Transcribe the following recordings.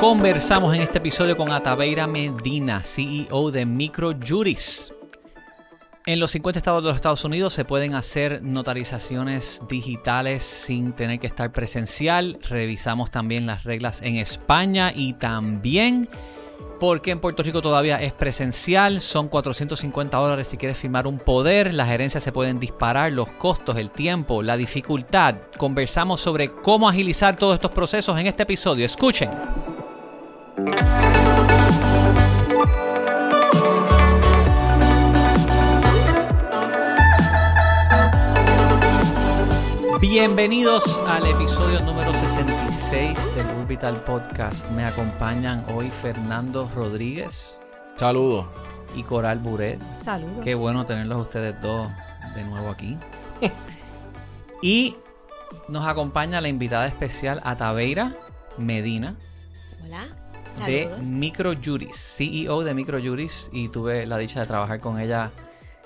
Conversamos en este episodio con Ataveira Medina, CEO de Microjuris. En los 50 estados de los Estados Unidos se pueden hacer notarizaciones digitales sin tener que estar presencial. Revisamos también las reglas en España y también porque en Puerto Rico todavía es presencial. Son 450 dólares si quieres firmar un poder. Las gerencias se pueden disparar, los costos, el tiempo, la dificultad. Conversamos sobre cómo agilizar todos estos procesos en este episodio. Escuchen. Bienvenidos al episodio número 66 del Urbital Podcast. Me acompañan hoy Fernando Rodríguez. Saludos. Y Coral Buret. Saludos. Qué bueno tenerlos ustedes dos de nuevo aquí. y nos acompaña la invitada especial Ataveira Medina. Hola. De Microjuris, CEO de Microjuris. Y tuve la dicha de trabajar con ella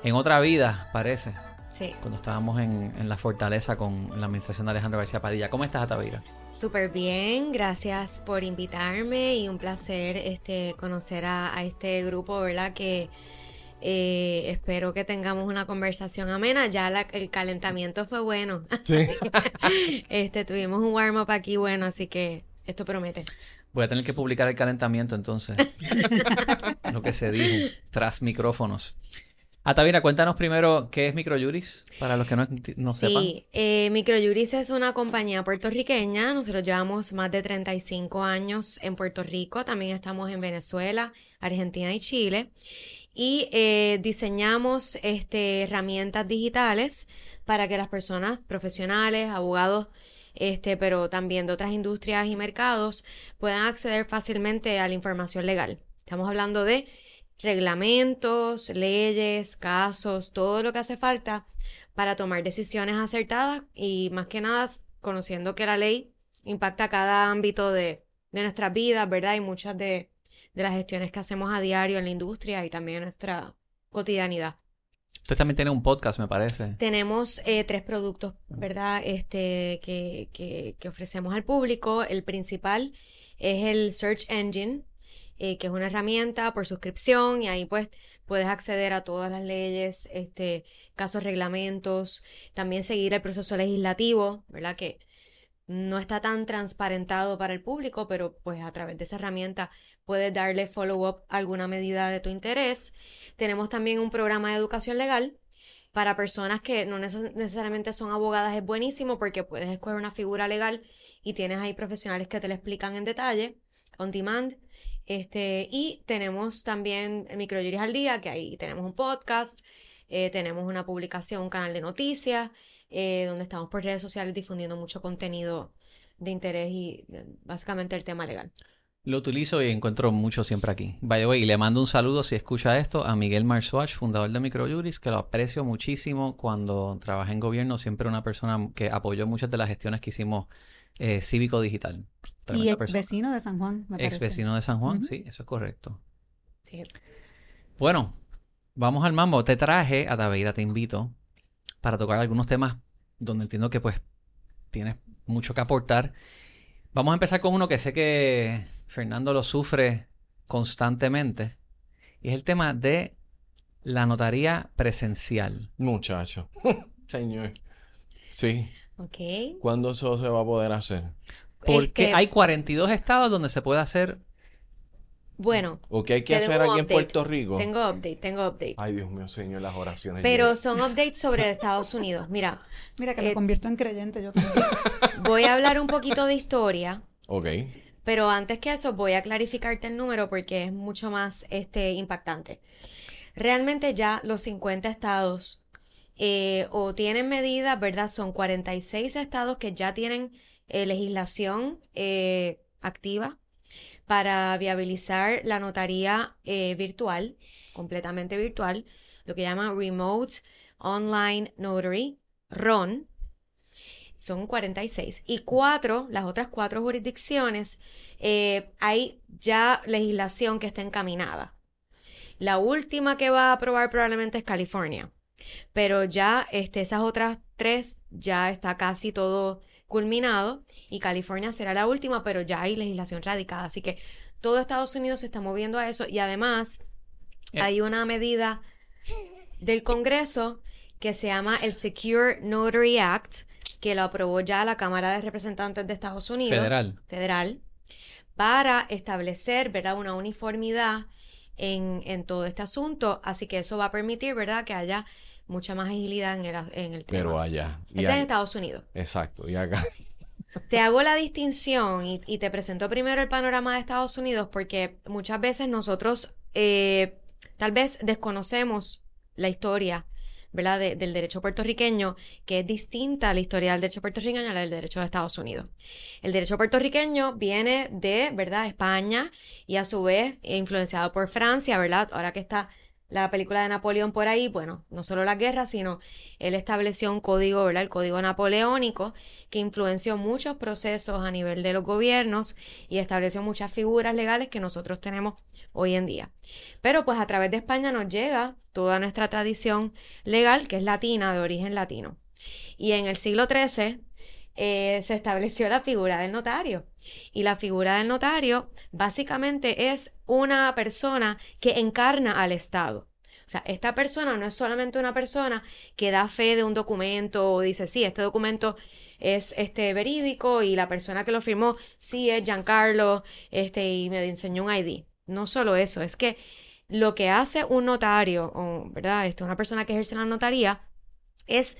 en otra vida, parece. Sí. Cuando estábamos en, la fortaleza con la administración de Alejandro García Padilla. ¿Cómo estás, Atavira? Súper bien, gracias por invitarme y un placer este, conocer a, este grupo, ¿verdad? Que eh, espero que tengamos una conversación amena. Ya el calentamiento fue bueno. Sí. este, tuvimos un warm-up aquí bueno, así que esto promete. Voy a tener que publicar el calentamiento entonces. Lo que se dijo tras micrófonos. Atavira, cuéntanos primero qué es Microjuris, para los que no, no sepan. Sí, eh, Microjuris es una compañía puertorriqueña. Nosotros llevamos más de 35 años en Puerto Rico. También estamos en Venezuela, Argentina y Chile. Y eh, diseñamos este, herramientas digitales para que las personas profesionales, abogados, este, pero también de otras industrias y mercados puedan acceder fácilmente a la información legal. Estamos hablando de reglamentos, leyes, casos, todo lo que hace falta para tomar decisiones acertadas y más que nada conociendo que la ley impacta cada ámbito de, de nuestras vidas, ¿verdad? Y muchas de, las gestiones que hacemos a diario en la industria y también en nuestra cotidianidad. Usted también tiene un podcast, me parece. Tenemos eh, tres productos, ¿verdad? Este, que, que, ofrecemos al público. El principal es el Search Engine, eh, que es una herramienta por suscripción y ahí pues puedes acceder a todas las leyes, este, casos, reglamentos, también seguir el proceso legislativo, ¿verdad? Que no está tan transparentado para el público, pero pues a través de esa herramienta puedes darle follow-up a alguna medida de tu interés. Tenemos también un programa de educación legal para personas que no necesariamente son abogadas, es buenísimo porque puedes escoger una figura legal y tienes ahí profesionales que te lo explican en detalle, on demand. Este, y tenemos también Microjuris al Día, que ahí tenemos un podcast, eh, tenemos una publicación, un canal de noticias, eh, donde estamos por redes sociales difundiendo mucho contenido de interés y eh, básicamente el tema legal. Lo utilizo y encuentro mucho siempre aquí. By the way, le mando un saludo si escucha esto a Miguel Marswatch, fundador de Microjuris, que lo aprecio muchísimo cuando trabajé en gobierno, siempre una persona que apoyó muchas de las gestiones que hicimos eh, cívico digital. y ex vecino de San Juan, me Ex vecino de San Juan, sí, eso es correcto. Bueno, vamos al mambo. Te traje a Daveira, te invito para tocar algunos temas donde entiendo que pues tienes mucho que aportar. Vamos a empezar con uno que sé que Fernando lo sufre constantemente. Y es el tema de la notaría presencial. Muchacho. Señor. Sí. Ok. ¿Cuándo eso se va a poder hacer? Porque hay 42 estados donde se puede hacer. Bueno. ¿O qué hay que hacer aquí en Puerto Rico? Tengo update, tengo update. Ay, Dios mío, señor, las oraciones. Pero son updates sobre Estados Unidos. Mira. Mira que me eh, convierto en creyente yo también. Voy a hablar un poquito de historia. Ok. Pero antes que eso, voy a clarificarte el número porque es mucho más este, impactante. Realmente ya los 50 estados eh, o tienen medidas, ¿verdad? Son 46 estados que ya tienen eh, legislación eh, activa para viabilizar la notaría virtual, completamente virtual, lo que llama Remote Online Notary, RON. Son 46. Y cuatro, las otras cuatro jurisdicciones, hay ya legislación que está encaminada. La última que va a aprobar probablemente es California. Pero ya este, esas otras tres ya está casi todo culminado y California será la última, pero ya hay legislación radicada. Así que todo Estados Unidos se está moviendo a eso y además Eh. hay una medida del Congreso que se llama el Secure Notary Act, que lo aprobó ya la Cámara de Representantes de Estados Unidos. Federal. Federal. Para establecer, ¿verdad?, una uniformidad en, en todo este asunto. Así que eso va a permitir, ¿verdad?, que haya mucha más agilidad en el, en el tema. Pero allá. Eso es en Estados Unidos. Exacto. Y acá. Te hago la distinción y, y te presento primero el panorama de Estados Unidos porque muchas veces nosotros eh, tal vez desconocemos la historia, ¿verdad? de- del derecho puertorriqueño, que es distinta a la historia del derecho puertorriqueño a la del derecho de Estados Unidos. El derecho puertorriqueño viene de, ¿verdad?, España y a su vez influenciado por Francia, ¿verdad? Ahora que está la película de Napoleón por ahí, bueno, no solo las guerras, sino él estableció un código, ¿verdad? El código napoleónico, que influenció muchos procesos a nivel de los gobiernos y estableció muchas figuras legales que nosotros tenemos hoy en día. Pero pues a través de España nos llega toda nuestra tradición legal, que es latina, de origen latino. Y en el siglo XIII eh, se estableció la figura del notario. Y la figura del notario básicamente es una persona que encarna al Estado. O sea, esta persona no es solamente una persona que da fe de un documento o dice, sí, este documento es este verídico y la persona que lo firmó sí es Giancarlo este, y me enseñó un ID. No solo eso, es que lo que hace un notario, o, ¿verdad? Este, una persona que ejerce la notaría, es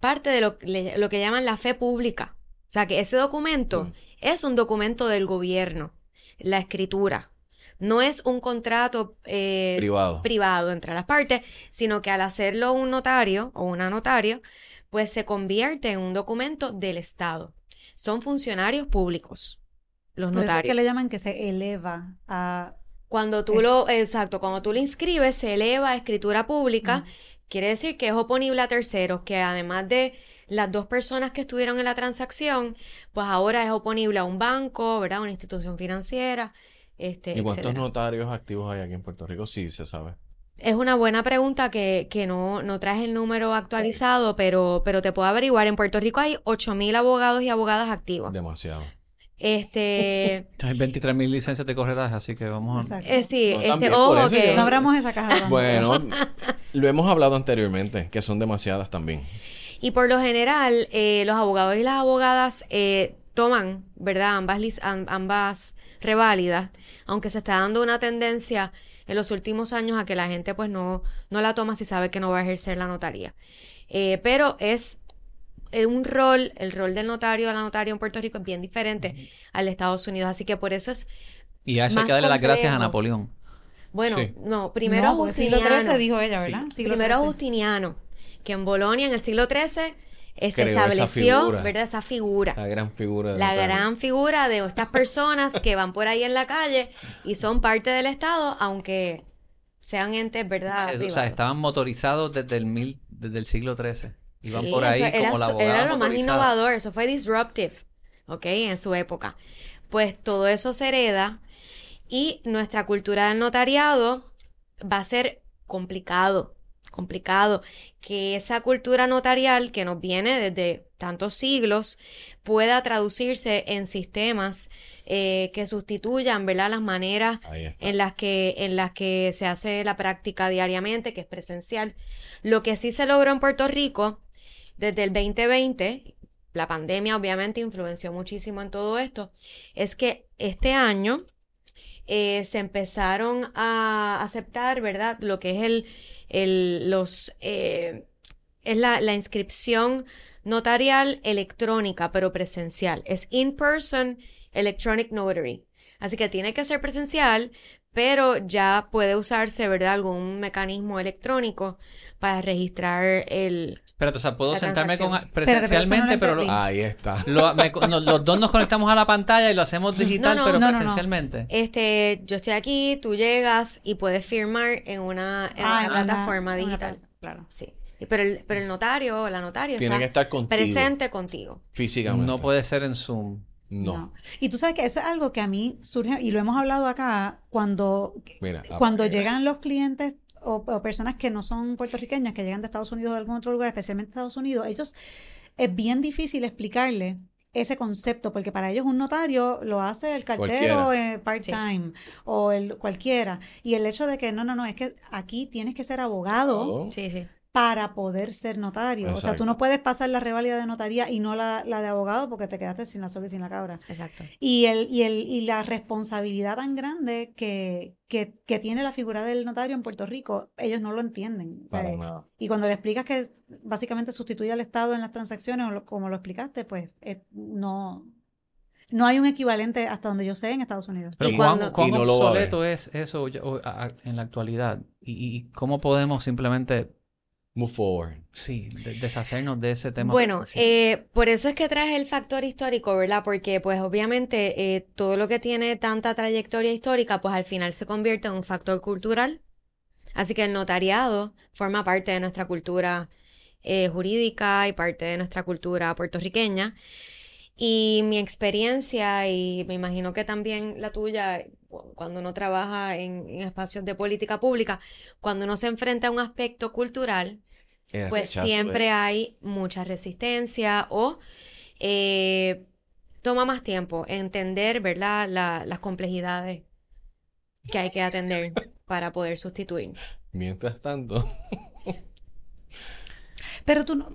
parte de lo, le- lo que llaman la fe pública. O sea, que ese documento Mm. es un documento del gobierno, la escritura. No es un contrato eh, Privado. privado entre las partes, sino que al hacerlo un notario o una notaria, pues se convierte en un documento del Estado. Son funcionarios públicos, los Por eso es notarios. que le llaman que se eleva a... Cuando tú lo, exacto, cuando tú lo inscribes, se eleva a escritura pública, Mm. Quiere decir que es oponible a terceros, que además de las dos personas que estuvieron en la transacción, pues ahora es oponible a un banco, ¿verdad? Una institución financiera, este, ¿Y cuántos etcétera. notarios activos hay aquí en Puerto Rico? Sí, se sabe. Es una buena pregunta que, que no, no traes el número actualizado, pero, pero te puedo averiguar. En Puerto Rico hay 8.000 abogados y abogadas activos. Demasiado. Este, Hay 23 mil licencias de corretaje, así que vamos a... Exacto. eh, sí, No, este, ojo que... No abramos esa caja. Bueno, lo hemos hablado anteriormente, que son demasiadas también. Y por lo general, eh, los abogados y las abogadas eh, toman, ¿verdad? Ambas, ambas reválidas, aunque se está dando una tendencia en los últimos años a que la gente pues no, no la toma si sabe que no va a ejercer la notaría. Eh, pero es un rol, el rol del notario a la notaria en Puerto Rico es bien diferente al de Estados Unidos, así que por eso es, Y a eso hay que darle las gracias a. Napoleón. bueno, Sí. no, primero No, siglo Justiniano. XIII dijo ella, ¿verdad? Siglo Primero XIII. Justiniano, que en Bolonia en el siglo XIII eh, se Creó esa estableció, figura. ¿verdad? Esa figura. La gran figura. La notario. gran figura de estas personas que van por ahí en la calle y son parte del Estado, aunque sean entes, ¿verdad? Eh, o sea, estaban motorizados desde el, mil, desde el siglo XIII. Iban Sí, por ahí eso era, como la su- abogada era lo más innovador, eso fue disruptive, ¿ok? En su época. Pues todo eso se hereda y nuestra cultura del notariado va a ser complicado, complicado, que esa cultura notarial que nos viene desde tantos siglos pueda traducirse en sistemas eh, que sustituyan, ¿verdad? Las maneras en las que en las que se hace la práctica diariamente, que es presencial. Lo que sí se logró en Puerto Rico desde el 2020, la pandemia obviamente influenció muchísimo en todo esto, es que este año eh, se empezaron a aceptar, ¿verdad? Lo que es el, el los eh, es la, la inscripción notarial electrónica, pero presencial. Es in-person electronic notary. Así que tiene que ser presencial, pero ya puede usarse, ¿verdad? Algún mecanismo electrónico para registrar el... Pero, o sea, puedo sentarme con, pero no presencialmente, pero, lo- entendí. Ahí está. lo- me- no, los dos nos conectamos a la pantalla y lo hacemos digital, No, no. pero No, no, no. presencialmente. Este, yo estoy aquí, tú llegas y puedes firmar en una, en Ah, una plataforma una digital. Claro. Sí. Pero el, pero el notario o la notaria Tiene que estar contigo. presente contigo. Físicamente. No puede ser en Zoom. No. No. Y tú sabes que eso es algo que a mí surge, y lo hemos hablado acá, cuando, Mira, ah, cuando llegan los clientes o, o personas que no son puertorriqueñas, que llegan de Estados Unidos o de algún otro lugar, especialmente Estados Unidos, ellos es bien difícil explicarle ese concepto, porque para ellos un notario lo hace el cartero eh, part-time o el cualquiera. Y el hecho de que no, no, no, es que aquí tienes que ser abogado Oh, Sí, sí. Para poder ser notario. O sea, tú no puedes pasar la revalida de notaría y no la, la de abogado porque te quedaste sin la soga y sin la cabra. Exacto. Y, el, y, el, y la responsabilidad tan grande que, que, que tiene la figura del notario en Puerto Rico, ellos no lo entienden. Para nada. y cuando le explicas que básicamente sustituye al Estado en las transacciones, o lo- como lo explicaste, pues eh, no, no hay un equivalente hasta donde yo sé en Estados Unidos. Pero Y ¿cuán, cuando- cuán y no obsoleto es eso en la actualidad? ¿Y, y cómo podemos simplemente, Move forward. sí, de- deshacernos de ese tema? Bueno, Sí. eh, por eso es que traes el factor histórico, ¿verdad? Porque pues obviamente eh, todo lo que tiene tanta trayectoria histórica, pues al final se convierte en un factor cultural. Así que el notariado forma parte de nuestra cultura eh, jurídica y parte de nuestra cultura puertorriqueña. Y mi experiencia, y me imagino que también la tuya, cuando uno trabaja en, en espacios de política pública, cuando uno se enfrenta a un aspecto cultural, El pues rechazo siempre es- hay mucha resistencia o eh, toma más tiempo entender, ¿verdad? La- las complejidades que hay que atender para poder sustituir. Mientras tanto, Pero tú no-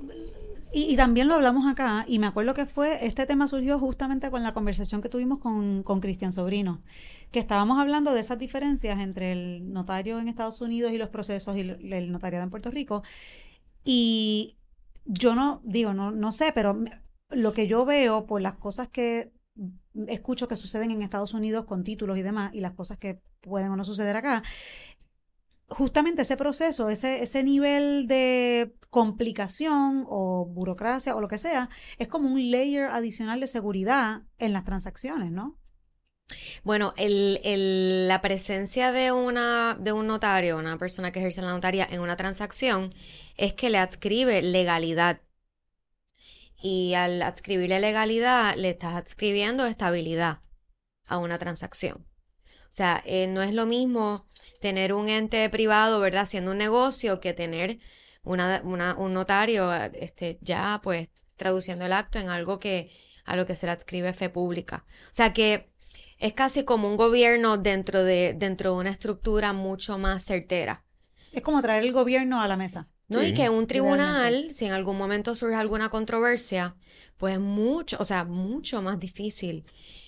y, también lo hablamos acá, y me acuerdo que fue, este tema surgió justamente con la conversación que tuvimos con, con Cristian Sobrino, que estábamos hablando de esas diferencias entre el notario en Estados Unidos y los procesos y el, el notariado en Puerto Rico. Y yo no, digo, no, no sé, pero lo que yo veo por las cosas que escucho que suceden en Estados Unidos con títulos y demás, y las cosas que pueden o no suceder acá, justamente ese proceso, ese, ese nivel de complicación o burocracia o lo que sea, es como un layer adicional de seguridad en las transacciones, ¿no? Bueno, el, el- la presencia de una, de un notario, una persona que ejerce la notaría en una transacción, es que le adscribe legalidad. Y al adscribirle legalidad, le estás adscribiendo estabilidad a una transacción. O sea, eh, no es lo mismo tener un ente privado, ¿verdad?, haciendo un negocio que tener una, una- un notario, este, ya pues traduciendo el acto en algo que a lo que se le adscribe fe pública. O sea que es casi como un gobierno dentro de, dentro de una estructura mucho más certera. Es como traer el gobierno a la mesa. ¿no? Y que un tribunal, si en algún momento surge alguna controversia, pues es mucho, o sea, mucho más difícil.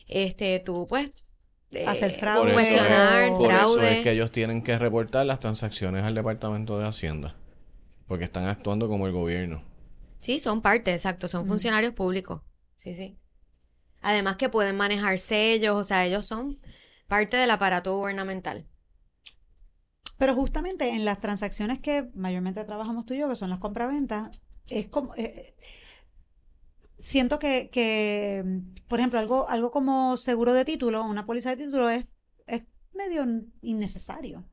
Este, tú, pues, eh, Hacer por fraude. eso, cuestionar, por eso es que ellos tienen que reportar las transacciones al Departamento de Hacienda. Porque están actuando como el gobierno. Sí, son parte, exacto, son funcionarios públicos. Sí, sí. Además que pueden manejar sellos, o sea, ellos son parte del aparato gubernamental. Pero justamente en las transacciones que mayormente trabajamos tú y yo, que son las compraventas, es como... eh, siento que, que, por ejemplo, algo, algo como seguro de título, una póliza de título es, es medio innecesario.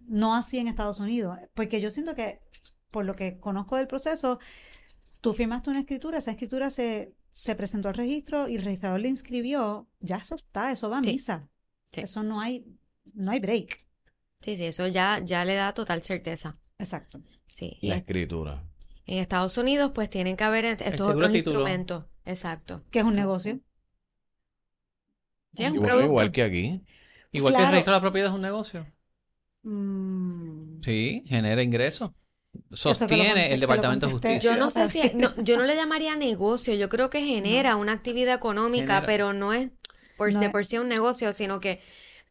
No así en Estados Unidos, porque yo siento que, por lo que conozco del proceso, tú firmaste una escritura, esa escritura se, se presentó al registro y el registrador le inscribió, ya eso está, eso va a Sí. misa. Sí. Eso no hay, no hay break. Sí, sí, eso ya, ya le da total certeza. Exacto. Sí. La escritura. en Estados Unidos, pues tienen que haber estos otros instrumentos. Exacto. Que es un negocio. Sí, es un producto. igual que aquí. Igual que el registro de la propiedad es un negocio. Mm, Sí, genera ingresos. Sostiene el Departamento de. Justicia. Yo no sé si, no, yo no le llamaría negocio, yo creo que genera una actividad económica, Genera. pero no es por, No de es- por sí un negocio, sino que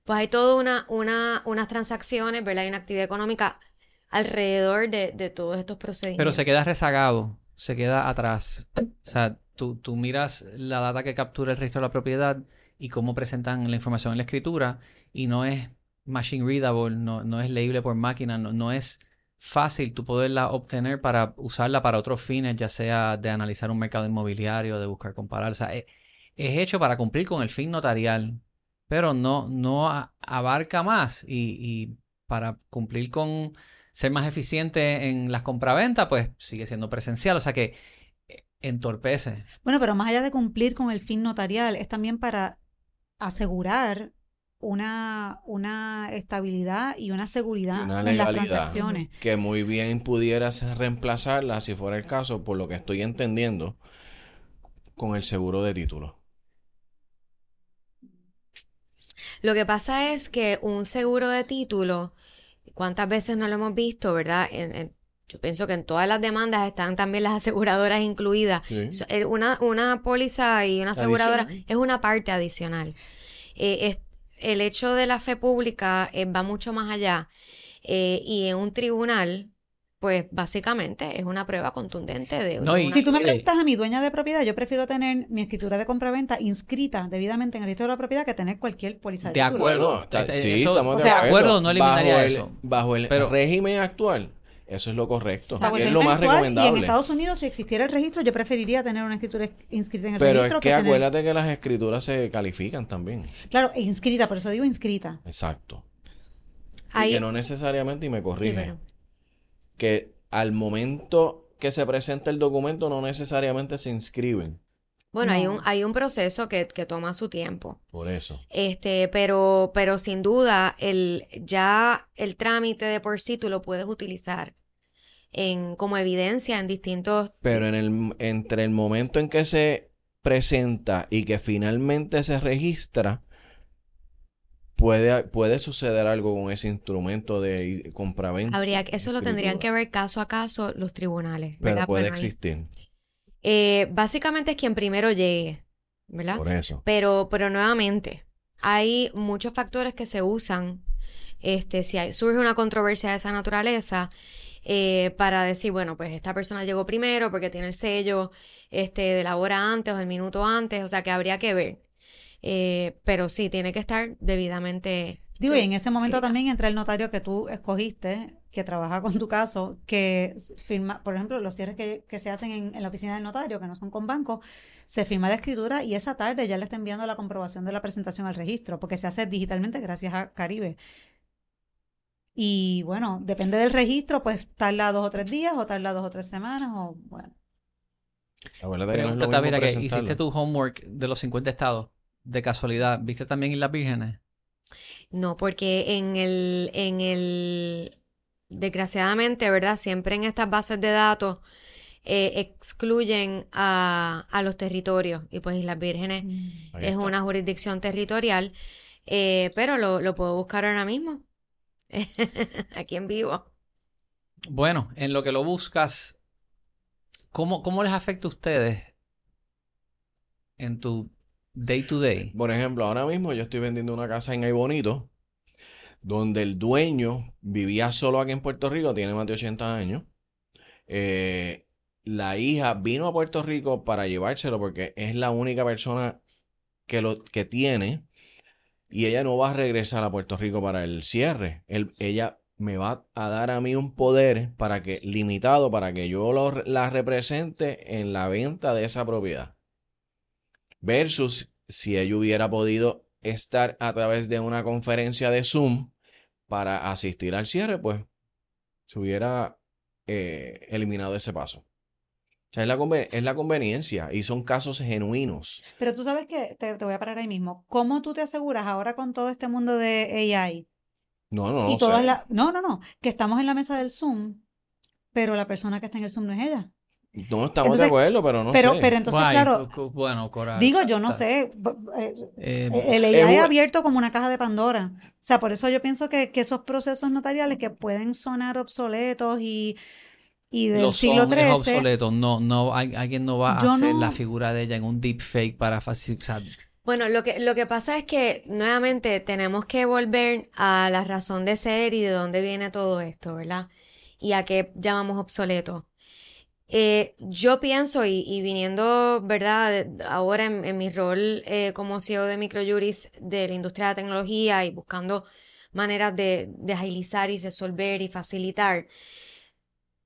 pues hay toda una, una, unas transacciones, ¿verdad? Hay una actividad económica alrededor de, de todos estos procedimientos. Pero se queda rezagado, se queda atrás. O sea, tú, tú miras la data que captura el registro de la propiedad y cómo presentan la información en la escritura y no es machine readable, no, no es leíble por máquina, no, no es fácil tú poderla obtener para usarla para otros fines, ya sea de analizar un mercado inmobiliario, de buscar comparar. O sea, es, es hecho para cumplir con el fin notarial, pero no, no abarca más y, y para cumplir con ser más eficiente en las compraventas, pues sigue siendo presencial, o sea que eh, entorpece. Bueno, pero más allá de cumplir con el fin notarial, es también para asegurar una, una estabilidad y una seguridad Y una en las legalidad transacciones. que muy bien pudieras reemplazarla si fuera el caso, por lo que estoy entendiendo, con el seguro de título? Lo que pasa es que un seguro de título, ¿cuántas veces no lo hemos visto, verdad? En- en- yo pienso que en todas las demandas están también las aseguradoras incluidas. Sí. Una, una póliza y una aseguradora Adicional. es una parte adicional. Eh, es- el hecho de la fe pública eh, va mucho más allá. Eh, y en un tribunal, pues básicamente es una prueba contundente de, No, y- una Si tú me preguntas a mi dueña de propiedad, yo prefiero tener mi escritura de compraventa inscrita debidamente en el registro de la propiedad que tener cualquier póliza de, De título. acuerdo. Bueno, está- sí, eso- estamos o de sea, acuerdo. acuerdo no eliminaría bajo el, eso. Bajo el Pero- régimen actual, eso es lo correcto. Es lo más actual, Y en recomendable. Estados Unidos, si existiera el registro, yo preferiría tener una escritura inscrita en el Pero es registro que tener- acuérdate que las escrituras se califican también. Claro, e inscrita, por eso digo inscrita. Exacto. Y que no necesariamente, y me Sí, corrige, pero- que al momento que se presenta el documento no necesariamente se inscriben. Bueno, hay un, hay un proceso que, que toma su tiempo. Por eso. Este, pero, pero sin duda, el, ya el trámite de por sí tú lo puedes utilizar en, como evidencia en distintos. Pero en el, entre el momento en que se presenta y que finalmente se registra, puede, puede suceder algo con ese instrumento de compraventa. Habría que, eso lo tendrían que ver caso a caso los tribunales, Pero ¿verdad? puede ahí- existir. Eh, básicamente es quien primero llegue, ¿verdad? Por eso. Pero, pero nuevamente, hay muchos factores que se usan, este, si hay- surge una controversia de esa naturaleza, eh, para decir, bueno, pues esta persona llegó primero porque tiene el sello, este, de la hora antes o del minuto antes, o sea que habría que ver. Eh, pero sí, tiene que estar debidamente. Digo, y en ese momento escrita. también entra el notario que tú escogiste, que trabaja con tu caso, que firma, por ejemplo, los cierres que, que se hacen en, en la oficina del notario, que no son con banco, se firma la escritura y esa tarde ya le está enviando la comprobación de la presentación al registro, porque se hace digitalmente gracias a Caribe. Y bueno, depende del registro, pues tarda dos o tres días, o tarda dos o tres semanas, o bueno. Acuérdate que no es lo Pregunta, mismo que hiciste tu homework de los 50 estados. De casualidad, ¿viste también Islas Vírgenes? No, porque en el, en el, desgraciadamente, ¿verdad? Siempre en estas bases de datos eh, excluyen a, a los territorios y pues Islas Vírgenes Ahí es está. una jurisdicción territorial, eh, pero lo, lo puedo buscar ahora mismo, aquí en vivo. Bueno, en lo que lo buscas, ¿cómo, cómo les afecta a ustedes en tu day to day? Por ejemplo, ahora mismo yo estoy vendiendo una casa en Ay Bonito, donde el dueño vivía solo aquí en Puerto Rico, tiene más de 80 años. Eh, la hija vino a Puerto Rico para llevárselo porque es la única persona que lo que tiene y ella no va a regresar a Puerto Rico para el cierre. Ella me va a dar a mí un poder para que limitado para que yo lo- la represente en la venta de esa propiedad. Versus si ella hubiera podido estar a través de una conferencia de Zoom para asistir al cierre, pues se hubiera eh, eliminado ese paso. O sea, es la, conven- es la conveniencia y son casos genuinos. Pero tú sabes que, te, te voy a parar ahí mismo, ¿cómo tú te aseguras ahora con todo este mundo de AI? No, no, y no todas sé. la- no, no, no, que estamos en la mesa del Zoom, pero la persona que está en el Zoom no es ella. No estamos Entonces, de acuerdo, pero no pero, sé. pero entonces, Guay, claro, bueno, Coral. digo, yo no está- sé, b- eh, eh, el es AI un- abierto como una caja de Pandora. O sea, por eso yo pienso que, que esos procesos notariales que pueden sonar obsoletos y, y del lo siglo son, es XIII, obsoleto. No, no, alguien no va a hacer no- la figura de ella en un deepfake para facilitar. Bueno, lo que, lo que pasa es que nuevamente tenemos que volver a la razón de ser y de dónde viene todo esto, ¿verdad? Y a qué llamamos obsoleto. Eh, yo pienso, y, y viniendo, ¿verdad? Ahora en, en mi rol eh, como CEO de Microjuris de la industria de la tecnología y buscando maneras de, de agilizar y resolver y facilitar,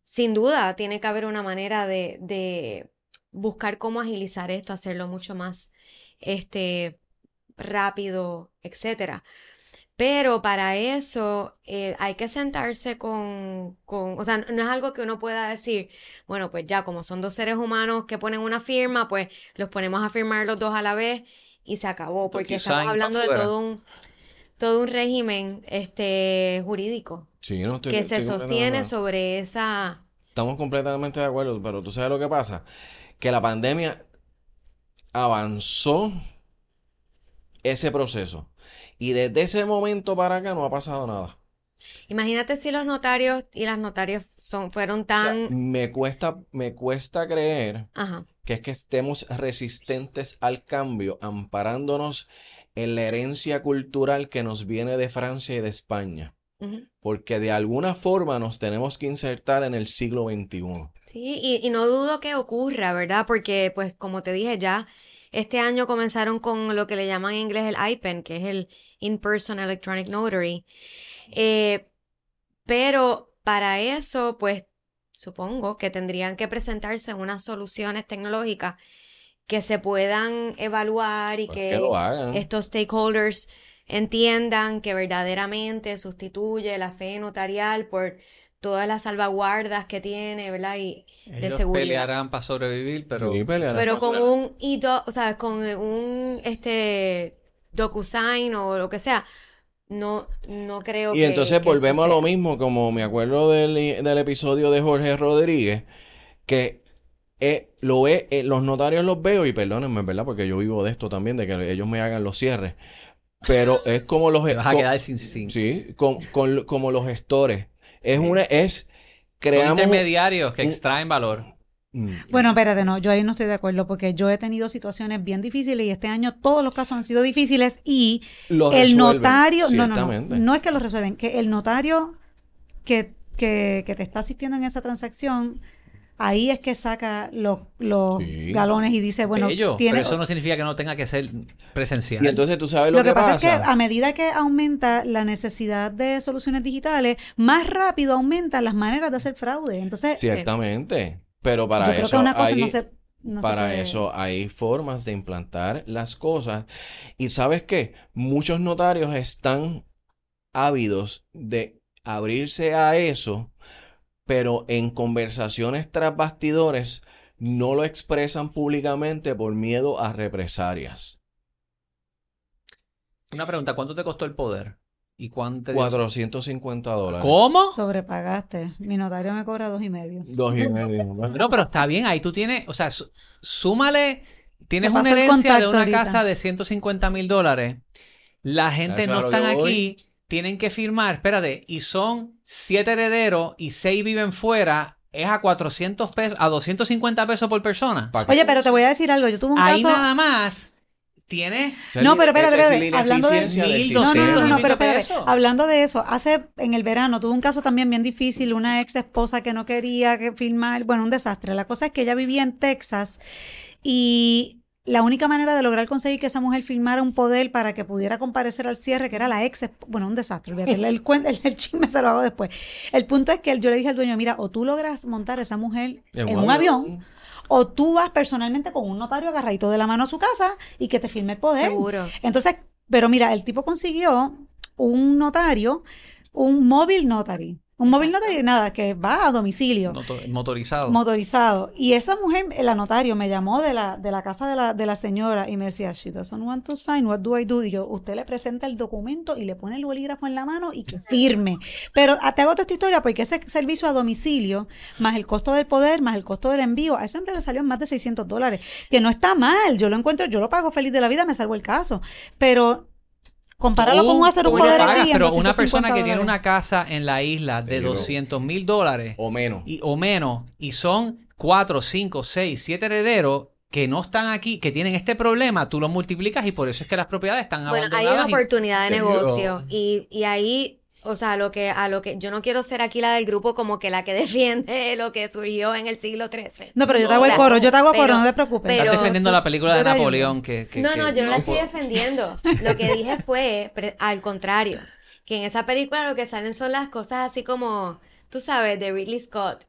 sin duda tiene que haber una manera de, de buscar cómo agilizar esto, hacerlo mucho más este, rápido, etcétera. Pero para eso eh, hay que sentarse con, con, o sea, no es algo que uno pueda decir, bueno, pues ya como son dos seres humanos que ponen una firma, pues los ponemos a firmar los dos a la vez y se acabó, porque DocuSign estamos hablando de todo un, todo un régimen este, jurídico Sí, no estoy- que se sostiene sobre esa... Estamos completamente de acuerdo, pero tú sabes lo que pasa, que la pandemia avanzó ese proceso. Y desde ese momento para acá no ha pasado nada. Imagínate si los notarios y las notarias son, fueron O sea, tan... me cuesta, me cuesta creer Ajá. que es que estemos resistentes al cambio, amparándonos en la herencia cultural que nos viene de Francia y de España. Porque de alguna forma nos tenemos que insertar en el siglo XXI. Sí, y, y no dudo que ocurra, ¿verdad? Porque, pues, como te dije ya, este año comenzaron con lo que le llaman en inglés el IPEN, que es el In-Person Electronic Notary. Eh, pero para eso, pues, supongo que tendrían que presentarse unas soluciones tecnológicas que se puedan evaluar y Pues que que lo hagan. estos stakeholders entiendan que verdaderamente sustituye la fe notarial por todas las salvaguardas que tiene, ¿verdad? Y de Ellos seguridad. pelearán para sobrevivir, pero Sí, pelearán Pero con un hito, o sea, con un este DocuSign o lo que sea, no, no creo Y que, entonces que volvemos a lo mismo, como me acuerdo del, del episodio de Jorge Rodríguez, que eh, lo ve- eh, los notarios los veo, y perdónenme, ¿verdad? Porque yo vivo de esto también, de que ellos me hagan los cierres. Pero es como los te vas a quedar sin sin. sí, con- con- como los gestores. Es una, es Son creamos un- intermediarios que un- extraen valor. Mm. Bueno, espérate, no, yo ahí no estoy de acuerdo porque yo he tenido situaciones bien difíciles y este año todos los casos han sido difíciles y Lo el resuelven, notario, no, no, no es que lo resuelven, que el notario que, que, que te está asistiendo en esa transacción, ahí es que saca los, los Sí. galones y dice, bueno, Bello, tiene... pero eso no significa que no tenga que ser presencial. Y entonces tú sabes lo, Lo que pasa, pasa. es que a medida que aumenta la necesidad de soluciones digitales, más rápido aumentan las maneras de hacer fraude. Entonces, Ciertamente. Pero para yo creo eso que una cosa hay- no se, no se Para eso hay formas de implantar las cosas. Y sabes qué, muchos notarios están ávidos de abrirse a eso, pero en conversaciones tras bastidores no lo expresan públicamente por miedo a represalias. Una pregunta, ¿cuánto te costó el poder? ¿Y cuánto te dio? 450 dólares. ¿Cómo? Sobrepagaste. Mi notario me cobra dos y medio. Dos y medio. ¿no? Pero está bien, ahí tú tienes, o sea, súmale, tienes una herencia de una ahorita. casa de 150 mil dólares. La gente Eso no a lo que están voy. Tienen que firmar, espérate, y son siete herederos y seis viven fuera, es a 400 pesos, a 250 pesos por persona. Oye, pero te voy a decir algo. Yo tuve un Ahí caso. nada más es No, pero espérate, espérate, la hablando de- ineficiencia del 1200 No, no, no, no, pero espérate. Hablando de eso, hace en el verano tuve un caso también bien difícil, una ex esposa que no quería que filmar, bueno, un desastre. La cosa es que ella vivía en Texas y la única manera de lograr conseguir que esa mujer filmara un poder para que pudiera comparecer al cierre, que era la ex, bueno, un desastre, el, el, el- el chisme se lo hago después. El punto es que yo le dije al dueño, mira, o tú logras montar a esa mujer en, un avión, o tú vas personalmente con un notario agarradito de la mano a su casa y que te firme el poder. Seguro. Entonces, pero mira, el tipo consiguió un notario, un móvil notary. Un móvil notary, nada, que va a domicilio, Moto- motorizado. motorizado. Y esa mujer, la notario, me llamó de la, de la casa de la, de la señora y me decía, she doesn't want to sign, what do I do? Y yo, usted le presenta el documento y le pone el bolígrafo en la mano y que firme. Pero ah, te hago toda esta historia porque ese servicio a domicilio, más el costo del poder, más el costo del envío, a ese hombre le salió en más de 600 dólares. Que no está mal, yo lo encuentro, yo lo pago feliz de la vida, me salvo el caso. Pero compáralo con Tú- hacer un lo pagas, pero una 250 persona que tiene una casa en la isla de Te digo. 200 mil dólares O menos. y, o menos, y son 4, 5, 6, 7 herederos que no están aquí, que tienen este problema, tú lo multiplicas y por eso es que las propiedades están Bueno, hay abandonadas. una y- oportunidad de negocio y, y ahí, o sea, lo que, a lo que yo no quiero ser aquí la del grupo como que la que defiende lo que surgió en el siglo XIII. No, pero yo te O hago el sea, coro, yo te hago pero- coro, no te preocupes. pero- Estás defendiendo la película de. Napoleón que, que- No, que- no, yo no la estoy defendiendo. Lo que dije fue, pre- al contrario, que en esa película lo que salen son las cosas así como, tú sabes, de Ridley Scott,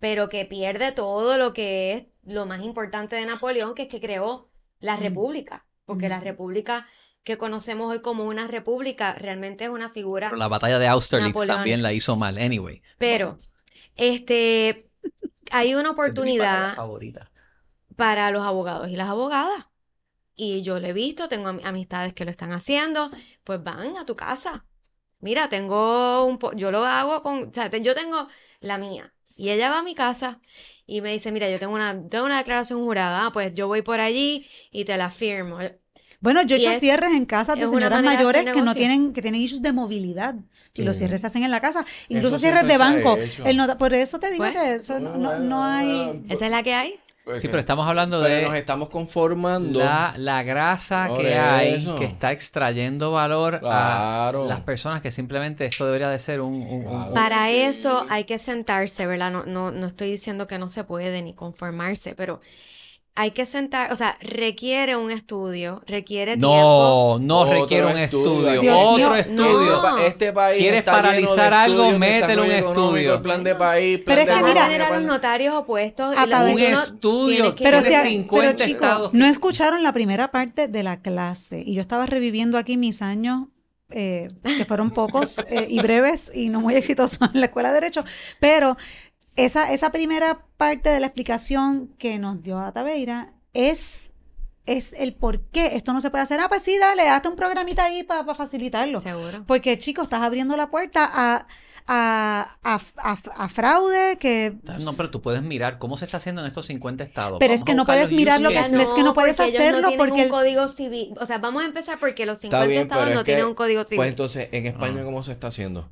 pero que pierde todo lo que es lo más importante de Napoleón, que es que creó la república, porque la república que conocemos hoy como una república realmente es una figura Pero la batalla de Austerlitz Napoleón. también la hizo mal, anyway. Pero, este, hay una oportunidad favorita. para los abogados y las abogadas. Y yo lo he visto, tengo am- amistades que lo están haciendo, pues van a tu casa. Mira, tengo un po yo lo hago con, o sea, te- yo tengo la mía y ella va a mi casa y me dice, mira, yo tengo una, tengo una declaración jurada, ah, pues yo voy por allí y te la firmo. Bueno, yo he hecho es- cierres en casas de señoras de mayores que no tienen, que tienen issues de movilidad. Y los Sí. cierres se hacen en la casa. Incluso cierres de banco. hecho. El nota- por eso te digo Pues, que eso no, no- no hay. ¿Esa es la que hay? Sí, pero estamos hablando Pero nos de estamos conformando. la, la grasa que hay eso. que está extrayendo valor Claro. a las personas que simplemente esto debería de ser un... un- un- Claro. Para eso hay que sentarse, ¿verdad? No, no, no estoy diciendo que no se puede ni conformarse, pero hay que sentar, o sea, requiere un estudio, requiere tiempo. No, no requiere un estudio. Otro mío, estudio. no. Este país ¿Quieres está lleno de paralizar algo? Métele un estudio. el plan de país, plan Pero es que a mira- tener a los notarios opuestos A y la través Un estudio tiene que- Pero si, 50 pero estados. no escucharon la primera parte de la clase y yo estaba reviviendo aquí mis años eh, que fueron pocos eh, y breves y no muy exitosos en la escuela de derecho, pero esa esa primera parte de la explicación que nos dio Ataveira es es el por qué esto no se puede hacer. Ah, pues sí, dale, hazte un programita ahí para facilitarlo. Seguro. Porque, chicos, estás abriendo la puerta a, a, a, a- a fraude que... No, pero tú puedes mirar cómo se está haciendo en estos 50 estados. Pero es que no puedes los mirar lo use que- es que no puedes porque ellos hacerlo no porque un el- código civil. O sea, vamos a empezar porque los Está 50 bien, estados no es que, tienen un código civil. Pues entonces, en España, Ah. ¿cómo se está haciendo?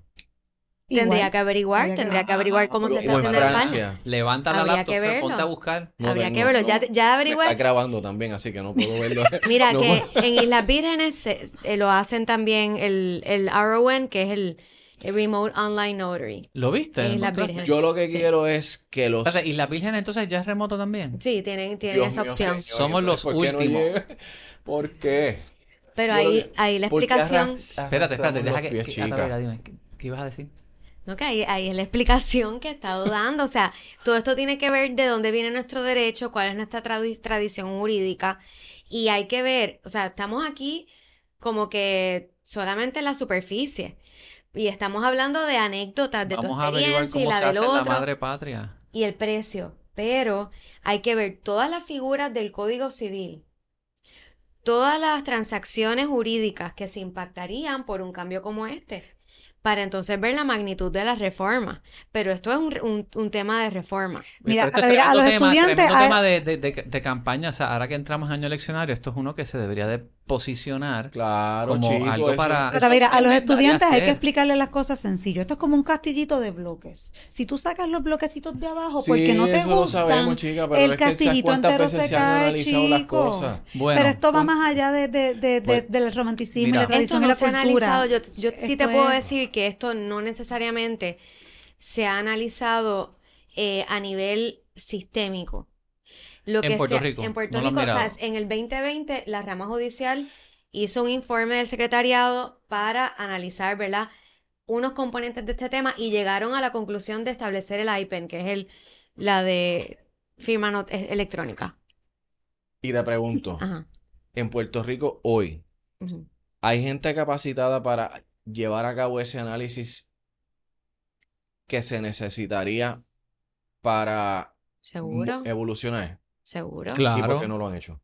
Tendría igual. que averiguar, Habría tendría que averiguar cómo se O está en haciendo en España. Levanta la Habría laptop, que verlo. ponte a buscar. No Habría tengo- que verlo. Ya, no, ya averigué. está grabando también, así que no puedo verlo. Mira No que puedo- en Islas Vírgenes se- se lo hacen también el, el RON, que es el, el Remote Online Notary. ¿Lo viste? En Islas. Vírgenes. Yo lo que Sí. quiero es que los... ¿Y la Virgen entonces ya es remoto también? Sí, tienen, tienen Dios esa mío, opción. señor, Somos entonces, los ¿por qué no últimos. ¿Por qué? Pero ahí, ahí la ¿por qué explicación, Espérate, espérate, deja que... qué ibas a decir? No que ahí, ahí es la explicación que he estado dando. O sea, todo esto tiene que ver de dónde viene nuestro derecho, cuál es nuestra tradición jurídica. Y hay que ver, o sea, estamos aquí como que solamente en la superficie. Y estamos hablando de anécdotas de tu Vamos a averiguar experiencia y cómo la del en la otro. madre patria. y el precio, pero hay que ver todas las figuras del Código Civil, todas las transacciones jurídicas que se impactarían por un cambio como este, para entonces ver la magnitud de la reforma. Pero esto es un, un- un tema de reforma. Mira, Pero esto es a, los tema, estudiantes... tremendo a- tema de, de- de- de campaña. O sea, ahora que entramos en año eleccionario, esto es uno que se debería de posicionar Claro, como chico, algo eso- para... Pero mira, a los estudiantes hay que explicarles las cosas sencillo. Esto es como un castillito de bloques. Si tú sacas los bloquecitos de abajo Sí, porque no te eso lo gustan, sabemos, chica, pero el es que ¿sabes castillito entero veces se se han cae, las cosas? Bueno, Pero esto va pues- más allá de, de- de- de- Pues, del romanticismo y Esto tradición y no la se ha analizado, yo, yo sí te puedo decir que esto no necesariamente se ha analizado eh, a nivel sistémico. Lo En que Puerto se- Rico, En Puerto no Rico, o sea, en el 2020, la rama judicial hizo un informe del secretariado para analizar, ¿verdad? unos componentes de este tema y llegaron a la conclusión de establecer el IPEN, que es el, la de firma not- eh, electrónica. Y te pregunto, Ajá. en Puerto Rico hoy. ¿hay gente capacitada para llevar a cabo ese análisis que se necesitaría para ¿Seguro? evolucionar? ¿Seguro? ¿Y Claro. por qué no lo han hecho?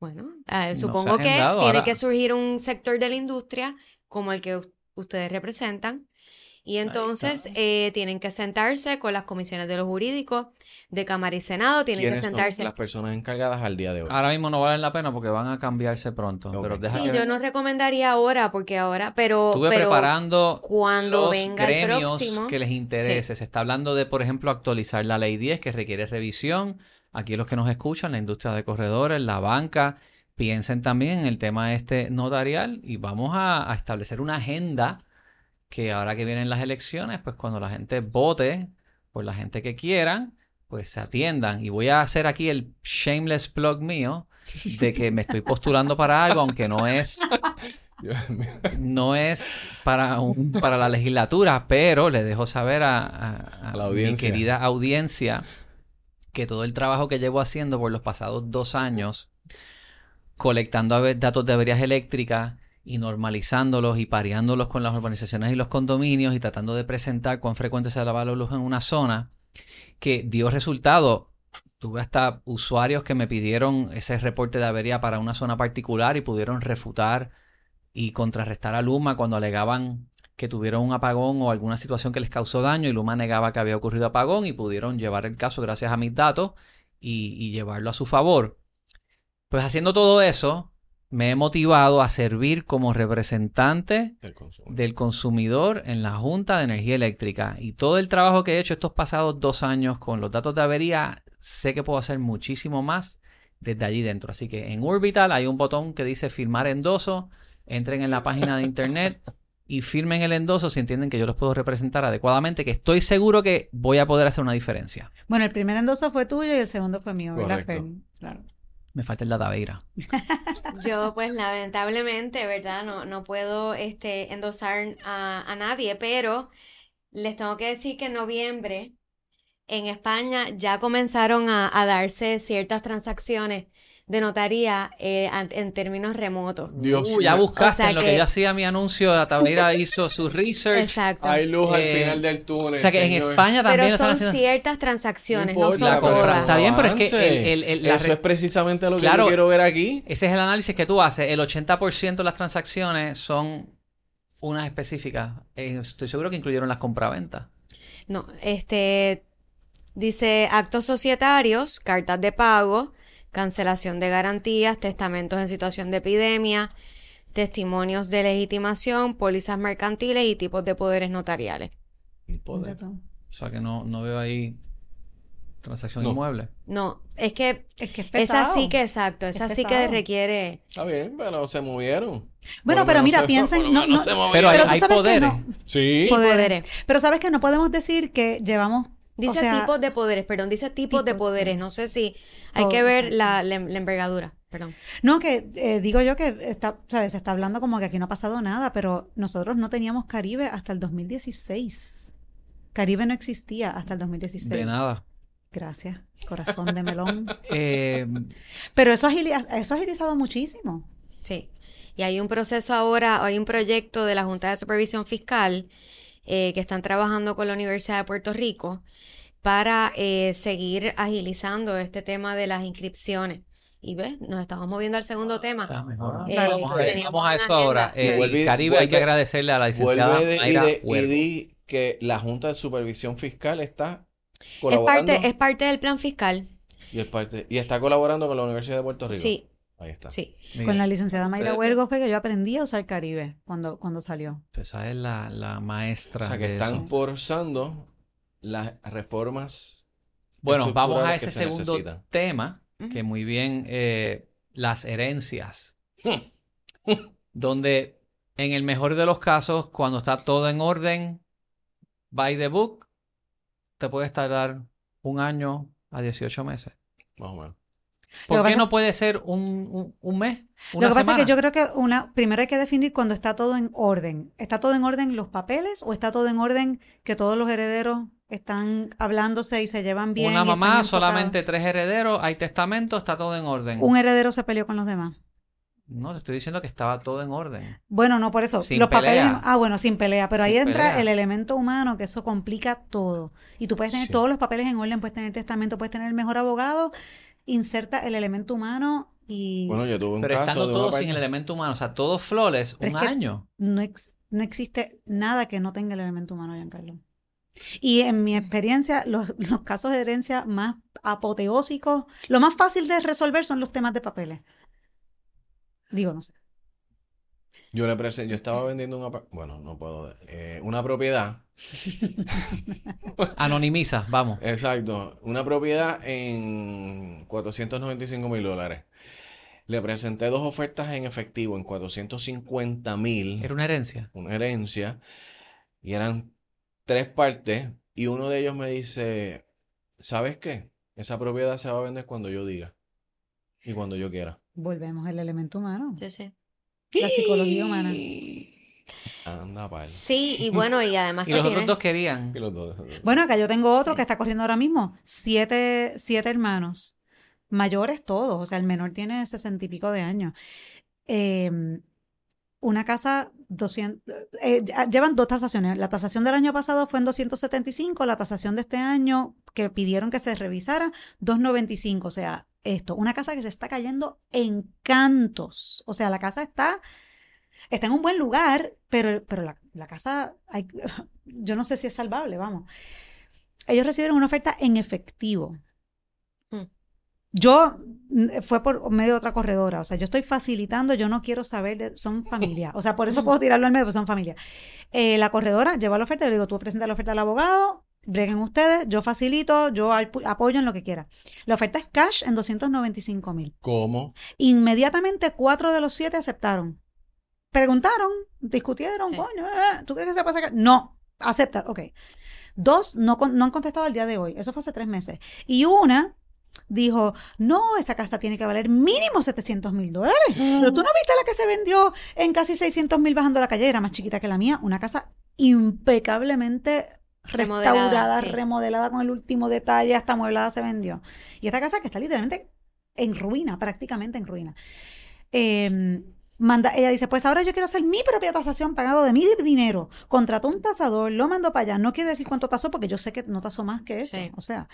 Bueno, eh, supongo que agendado. tiene Ahora- que surgir un sector de la industria como el que ustedes representan. Y entonces eh, tienen que sentarse con las comisiones de los jurídicos de Cámara y Senado, tienen que ¿Quiénes son sentarse. las personas encargadas al día de hoy? Ahora mismo no valen la pena porque van a cambiarse pronto. Pero deja Sí, que yo no recomendaría ahora, porque ahora, pero, estuve pero preparando cuando los venga el próximo. que les interese. Se está hablando de, por ejemplo, actualizar la ley 10 que requiere revisión. Aquí los que nos escuchan, la industria de corredores, la banca, piensen también en el tema este notarial y vamos a, a establecer una agenda que ahora que vienen las elecciones, pues cuando la gente vote por la gente que quieran, pues se atiendan. Y voy a hacer aquí el shameless plug mío de que me estoy postulando para algo, aunque no es no es para, un- para la legislatura, pero le dejo saber a, a- a A la mi querida audiencia que todo el trabajo que llevo haciendo por los pasados dos años, colectando datos de averías eléctricas y normalizándolos y pareándolos con las urbanizaciones y los condominios y tratando de presentar cuán frecuente se lava la luz en una zona, que dio resultado. Tuve hasta usuarios que me pidieron ese reporte de avería para una zona particular y pudieron refutar y contrarrestar a Luma cuando alegaban que tuvieron un apagón o alguna situación que les causó daño y Luma negaba que había ocurrido apagón y pudieron llevar el caso gracias a mis datos y, y llevarlo a su favor. Pues haciendo todo eso, me he motivado a servir como representante del consumidor en la Junta de Energía Eléctrica. Y todo el trabajo que he hecho estos pasados dos años con los datos de avería, sé que puedo hacer muchísimo más desde allí dentro. Así que en Orbital hay un botón que dice firmar endoso. Entren en la página de internet y firmen el endoso si entienden que yo los puedo representar adecuadamente, que estoy seguro que voy a poder hacer una diferencia. Bueno, el primer endoso fue tuyo y el segundo fue mío, ¿verdad? Claro. Me falta el dataveira. Yo, pues, lamentablemente, ¿verdad? No, no puedo este, endosar a, a nadie, pero les tengo que decir que en noviembre en España ya comenzaron a, a darse ciertas transacciones de notaría eh, en términos remotos. Dios Uh, ya buscaste O sea en lo que... que- yo hacía mi anuncio, Dataveira hizo su research. Exacto. Hay luz al Eh, final del túnel. O sea que en. España también Pero son haciendo. ciertas transacciones, No no, son todas. Está bien, pero es que avance. el- el- el- la Eso es precisamente lo que Claro. yo quiero ver aquí. Ese es el análisis que tú haces. El 80% de las transacciones son unas específicas. Eh, Estoy seguro que incluyeron las compraventas. No, este dice actos societarios, cartas de pago, cancelación de garantías, testamentos en situación de epidemia, testimonios de legitimación, pólizas mercantiles y tipos de poderes notariales. Poder. O sea que no, no veo ahí transacción No. inmueble. No, es que Es que es esa pesado. sí que exacto, Es esa sí que requiere. Está bien, pero se movieron. Bueno, pero mira, se- piensen, no, no- se movieron. Pero hay, Pero tú hay sabes que poderes. no. Sí. Sí, Poderes. poderes. Pero sabes que no podemos decir que llevamos. Dice o sea, tipos de poderes, perdón, dice tipos de tipos, poderes. No sé si hay Oh, que ver la, la, la envergadura, perdón. No, que eh, digo yo que está, ¿sabes? Se está hablando como que aquí no ha pasado nada, pero nosotros no teníamos Caribe hasta el 2016. Caribe no existía hasta el 2016. De nada. Gracias, corazón de melón. Eh, Pero eso, agili- eso ha agilizado muchísimo. Sí. Y hay un proceso ahora, hay un proyecto de la Junta de Supervisión Fiscal eh, que están trabajando con la Universidad de Puerto Rico para eh, seguir agilizando este tema de las inscripciones. Y ves, nos estamos moviendo al segundo tema. está mejor. Eh, vamos, a, vamos eso ahora. Eh, Vuelve Caribe, hay que agradecerle a la licenciada de- y, Mayra de- y Huergo. di que la Junta de Supervisión Fiscal está Es colaborando. parte, es parte del plan fiscal. y, es parte- y está colaborando con la Universidad de Puerto Rico. Sí, Ahí está. sí. Mira, Con la licenciada Mayra Huergo fue que yo aprendí a usar Caribe cuando, cuando salió. Esa es la, la O maestra sea que de están eso. forzando las reformas. Bueno, vamos a ese se segundo tema, que muy bien, eh, las herencias, donde en el mejor de los casos, cuando está todo en orden, by the book, te puedes tardar un año a 18 meses. Más o menos. ¿Por qué pasa no puede ser un, un, un mes? Lo que pasa es que yo creo que una, primero hay que definir cuando está todo en orden. ¿Está todo en orden los papeles o está todo en orden que todos los herederos están hablándose y se llevan bien? Una mamá, solamente tres herederos, hay testamento, está todo en orden. Un heredero se peleó con los demás. No, te estoy diciendo que estaba todo en orden. Bueno, no por eso. Sin los papeles. Ah, bueno, sin pelea. Pero Sin ahí entra pelea. el elemento humano, que eso complica todo. Y tú puedes tener Sí. todos los papeles en orden, puedes tener testamento, puedes tener el mejor abogado, inserta el elemento humano y Bueno, yo tuve un Pero caso estando de todo sin el elemento humano, o sea, todo flores, Pero un es que- año. no, ex- no existe nada que no tenga el elemento humano, Giancarlo. Y en mi experiencia, los, los casos de herencia más apoteósicos, lo más fácil de resolver son los temas de papeles. Digo, no sé. Yo le presen- yo estaba vendiendo una, bueno, no puedo, eh, una propiedad, Anonimiza, vamos. exacto, una propiedad en 495 mil dólares. Le presenté dos ofertas en efectivo en 450 mil, Era una herencia. una herencia, y eran tres partes, y uno de ellos me dice, ¿sabes qué? Esa propiedad se va a vender cuando yo diga y cuando yo quiera. Volvemos al elemento humano. Yo sé. La psicología humana. Anda, pal. Sí, y bueno, y además Y que los tiene. otros dos querían. Y los dos. Bueno, acá yo tengo otro Sí. que está corriendo ahora mismo. Siete, siete hermanos. Mayores todos. O sea, el menor tiene sesenta y pico de años. Eh, una casa, 200, eh, ya- llevan dos tasaciones. La tasación del año pasado fue en 275, la tasación de este año que pidieron que se revisara, 295. O sea, esto, una casa que se está cayendo en cantos. O sea, la casa está Está en un buen lugar, pero, pero la, la casa, hay, yo no sé si es salvable, vamos. Ellos recibieron una oferta en efectivo. Mm. Yo mm, fue por medio de otra corredora, o sea, yo estoy facilitando, yo no quiero saber, de- son familia, o sea, por eso puedo tirarlo al medio, porque son familia. Eh, la corredora lleva la oferta, yo le digo, tú presentas la oferta al abogado, breguen ustedes, yo facilito, yo apo- apoyo en lo que quiera. La oferta es cash en 295 mil. ¿Cómo? Inmediatamente cuatro de los siete aceptaron. Preguntaron, discutieron, Sí. coño, eh, ¿tú crees que se puede sacar? No, acepta, ok. Dos no, no han contestado el día de hoy, eso fue hace tres meses. Y una dijo, no, esa casa tiene que valer mínimo 700 mil dólares. Pero tú no viste la que se vendió en casi 600 mil bajando la calle, era más chiquita que la mía, una casa impecablemente Remodelada, restaurada, sí. remodelada con el último detalle, hasta mueblada se vendió. Y esta casa que está literalmente en ruina, prácticamente en ruina. Eh, manda, ella dice, pues ahora yo quiero hacer mi propia tasación pagado de mi dinero. Contrató un tasador, lo mandó para allá. No quiere decir cuánto tasó porque yo sé que no tasó más que eso. Sí. O sea,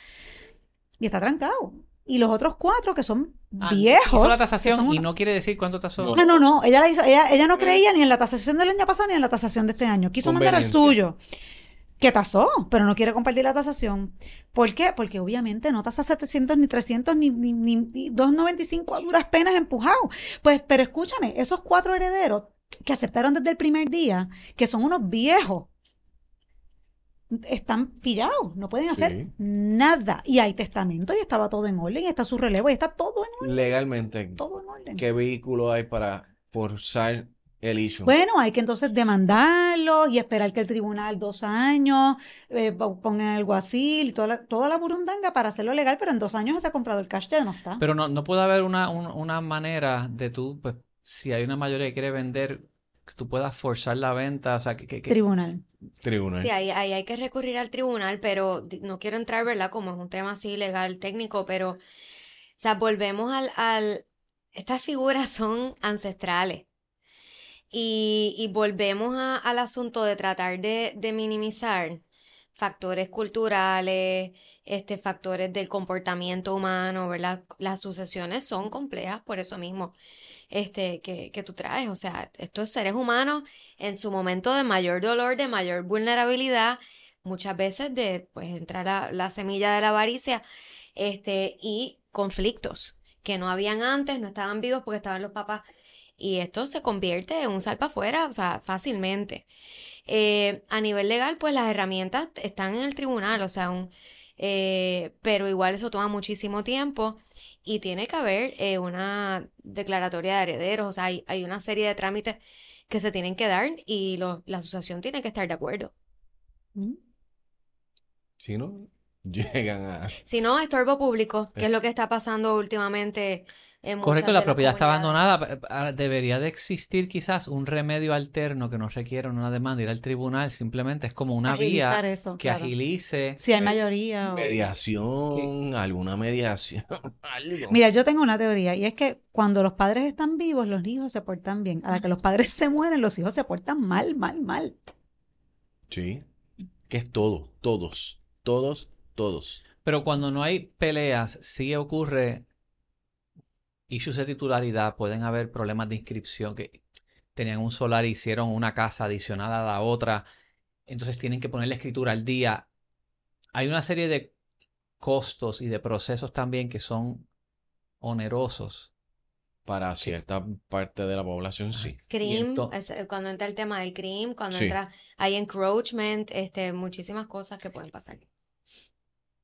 y está trancado. Y los otros cuatro que son Ah, viejos. Hizo la tasación y no quiere decir cuánto tasó. no, no, no. Ella la hizo, ella, ella no creía ni en la tasación del año pasado ni en la tasación de este año. Quiso mandar el Conveniencia. suyo. Que tasó, pero no quiere compartir la tasación. ¿Por qué? Porque obviamente no tasa 700 ni 300 ni, ni, ni- ni 295 a duras penas empujado. Pues, pero escúchame, esos cuatro herederos que aceptaron desde el primer día, que son unos viejos, están pillados, no pueden hacer Sí. nada. Y hay testamento y estaba todo en orden, y está su relevo y está todo en orden, Legalmente, todo en orden. ¿qué vehículo hay para forzar el issue? Bueno, hay que entonces demandarlo y esperar que el tribunal dos años eh, po- ponga algo así y toda la, toda la burundanga para hacerlo legal, pero en dos años ese comprado el cash ya no está. Pero no, no puede haber una, un- una manera de tú, pues, si hay una mayoría que quiere vender, que tú puedas forzar la venta, o sea, que, que- que- Tribunal. Tribunal. Sí, ahí, ahí hay que recurrir al tribunal, pero no quiero entrar, ¿verdad? Como es un tema así legal, técnico, pero, o sea, volvemos al, al, estas figuras son ancestrales. Y, volvemos al asunto de tratar de, minimizar factores culturales, este, factores del comportamiento humano, ¿verdad? Las sucesiones son complejas por eso mismo, este, que, que tú traes. O sea, estos seres humanos en su momento de mayor dolor, de mayor vulnerabilidad, muchas veces de, pues, entra la, la semilla de la avaricia, este, y conflictos que no habían antes, no estaban vivos porque estaban los papás, y esto se convierte en un salpa afuera, o sea, fácilmente. Eh, a nivel legal, pues las herramientas están en el tribunal, o sea, un, eh, pero igual eso toma muchísimo tiempo y tiene que haber eh, una declaratoria de herederos, o sea, hay, hay una serie de trámites que se tienen que dar y lo- la asociación tiene que estar de acuerdo. ¿Mm? Si no, llegan a... Si no, estorbo público, que es lo que está pasando últimamente en Correcto, la propiedad está abandonada. pa- pa- Debería de existir quizás un remedio alterno que no requiera una demanda, ir al tribunal, simplemente es como una Agilizar vía eso, que claro. agilice. Si hay mayoría o... Mediación, alguna mediación, algo. Mira, yo tengo una teoría y es que cuando los padres están vivos, los hijos se portan bien. A la que los padres se mueren, los hijos se portan mal, mal, mal. Sí, que es todo, todos, todos, todos. Pero cuando no hay peleas, sí ocurre issues de titularidad, pueden haber problemas de inscripción, que tenían un solar y hicieron una casa adicional a la otra, entonces tienen que poner la escritura al día. Hay una serie de costos y de procesos también que son onerosos. Para cierta parte de la población, sí. Es, eh, cuando entra el tema del crimen, cuando Sí. entra, hay encroachment, este, muchísimas cosas que pueden pasar.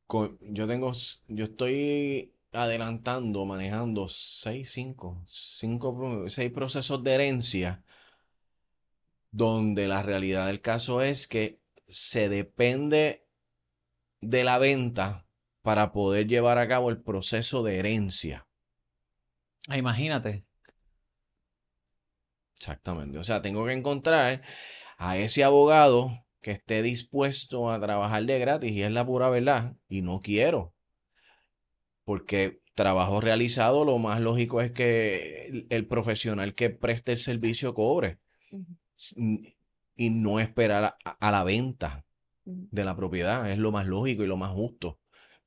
Con- yo tengo, yo estoy adelantando, manejando seis, cinco, cinco, pro- seis procesos de herencia, donde la realidad del caso es que se depende de la venta para poder llevar a cabo el proceso de herencia. Ah, imagínate. Exactamente. O sea, tengo que encontrar a ese abogado que esté dispuesto a trabajar de gratis y es la pura verdad. Y no quiero. Porque trabajo realizado, lo más lógico es que el, el profesional que preste el servicio cobre. Y no esperar a, a la venta de la propiedad. Es lo más lógico y lo más justo.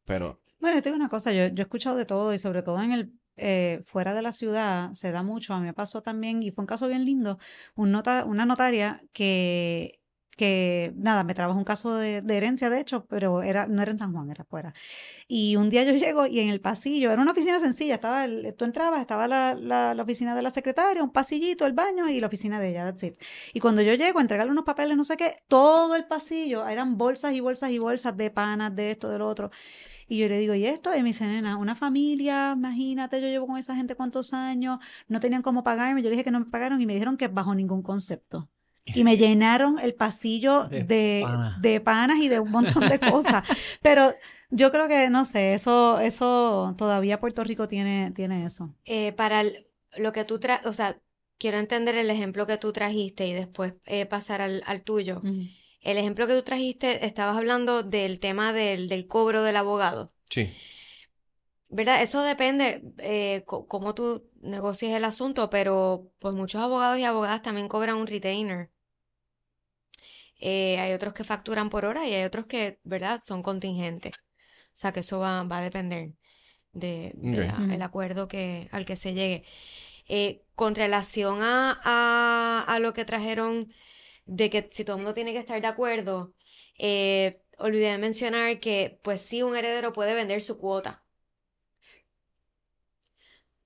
Pero Bueno, yo te digo una cosa, yo, yo he escuchado de todo y sobre todo en el, eh, fuera de la ciudad se da mucho. A mí me pasó también, y fue un caso bien lindo, un nota, una notaria que que nada, me trabajó un caso de, herencia, de hecho, pero era, no era en San Juan, era afuera. Y un día yo llego y en el pasillo, era una oficina sencilla, estaba el, tú entrabas, estaba la, la, oficina de la secretaria, un pasillito, el baño y la oficina de ella, that's it. Y cuando yo llego a entregarle unos papeles, no sé qué, todo el pasillo eran bolsas y bolsas y bolsas de panas, de esto, de lo otro. Y yo le digo, ¿y esto? Y me dice, nena, una familia, imagínate, yo llevo con esa gente cuántos años, no tenían cómo pagarme. Yo le dije que no me pagaron y me dijeron que bajo ningún concepto y me llenaron el pasillo de, de, pana. de, panas y de un montón de cosas. Pero yo creo que, no sé, eso, eso todavía Puerto Rico tiene, tiene eso. Eh, para el, lo que tú traes, o sea, quiero entender el ejemplo que tú trajiste y después eh, pasar al, al tuyo. Uh -huh. El ejemplo que tú trajiste, estabas hablando del tema del, del cobro del abogado. Sí. ¿Verdad? Eso depende eh, cómo tú negocies el asunto, pero pues muchos abogados y abogadas también cobran un retainer. Eh, hay otros que facturan por hora y hay otros que, ¿verdad?, son contingentes. O sea que eso va, va a depender del de, okay. de acuerdo que, al que se llegue. Eh, con relación a, a, a, lo que trajeron de que si todo el mundo tiene que estar de acuerdo, eh, olvidé mencionar que, pues sí, un heredero puede vender su cuota.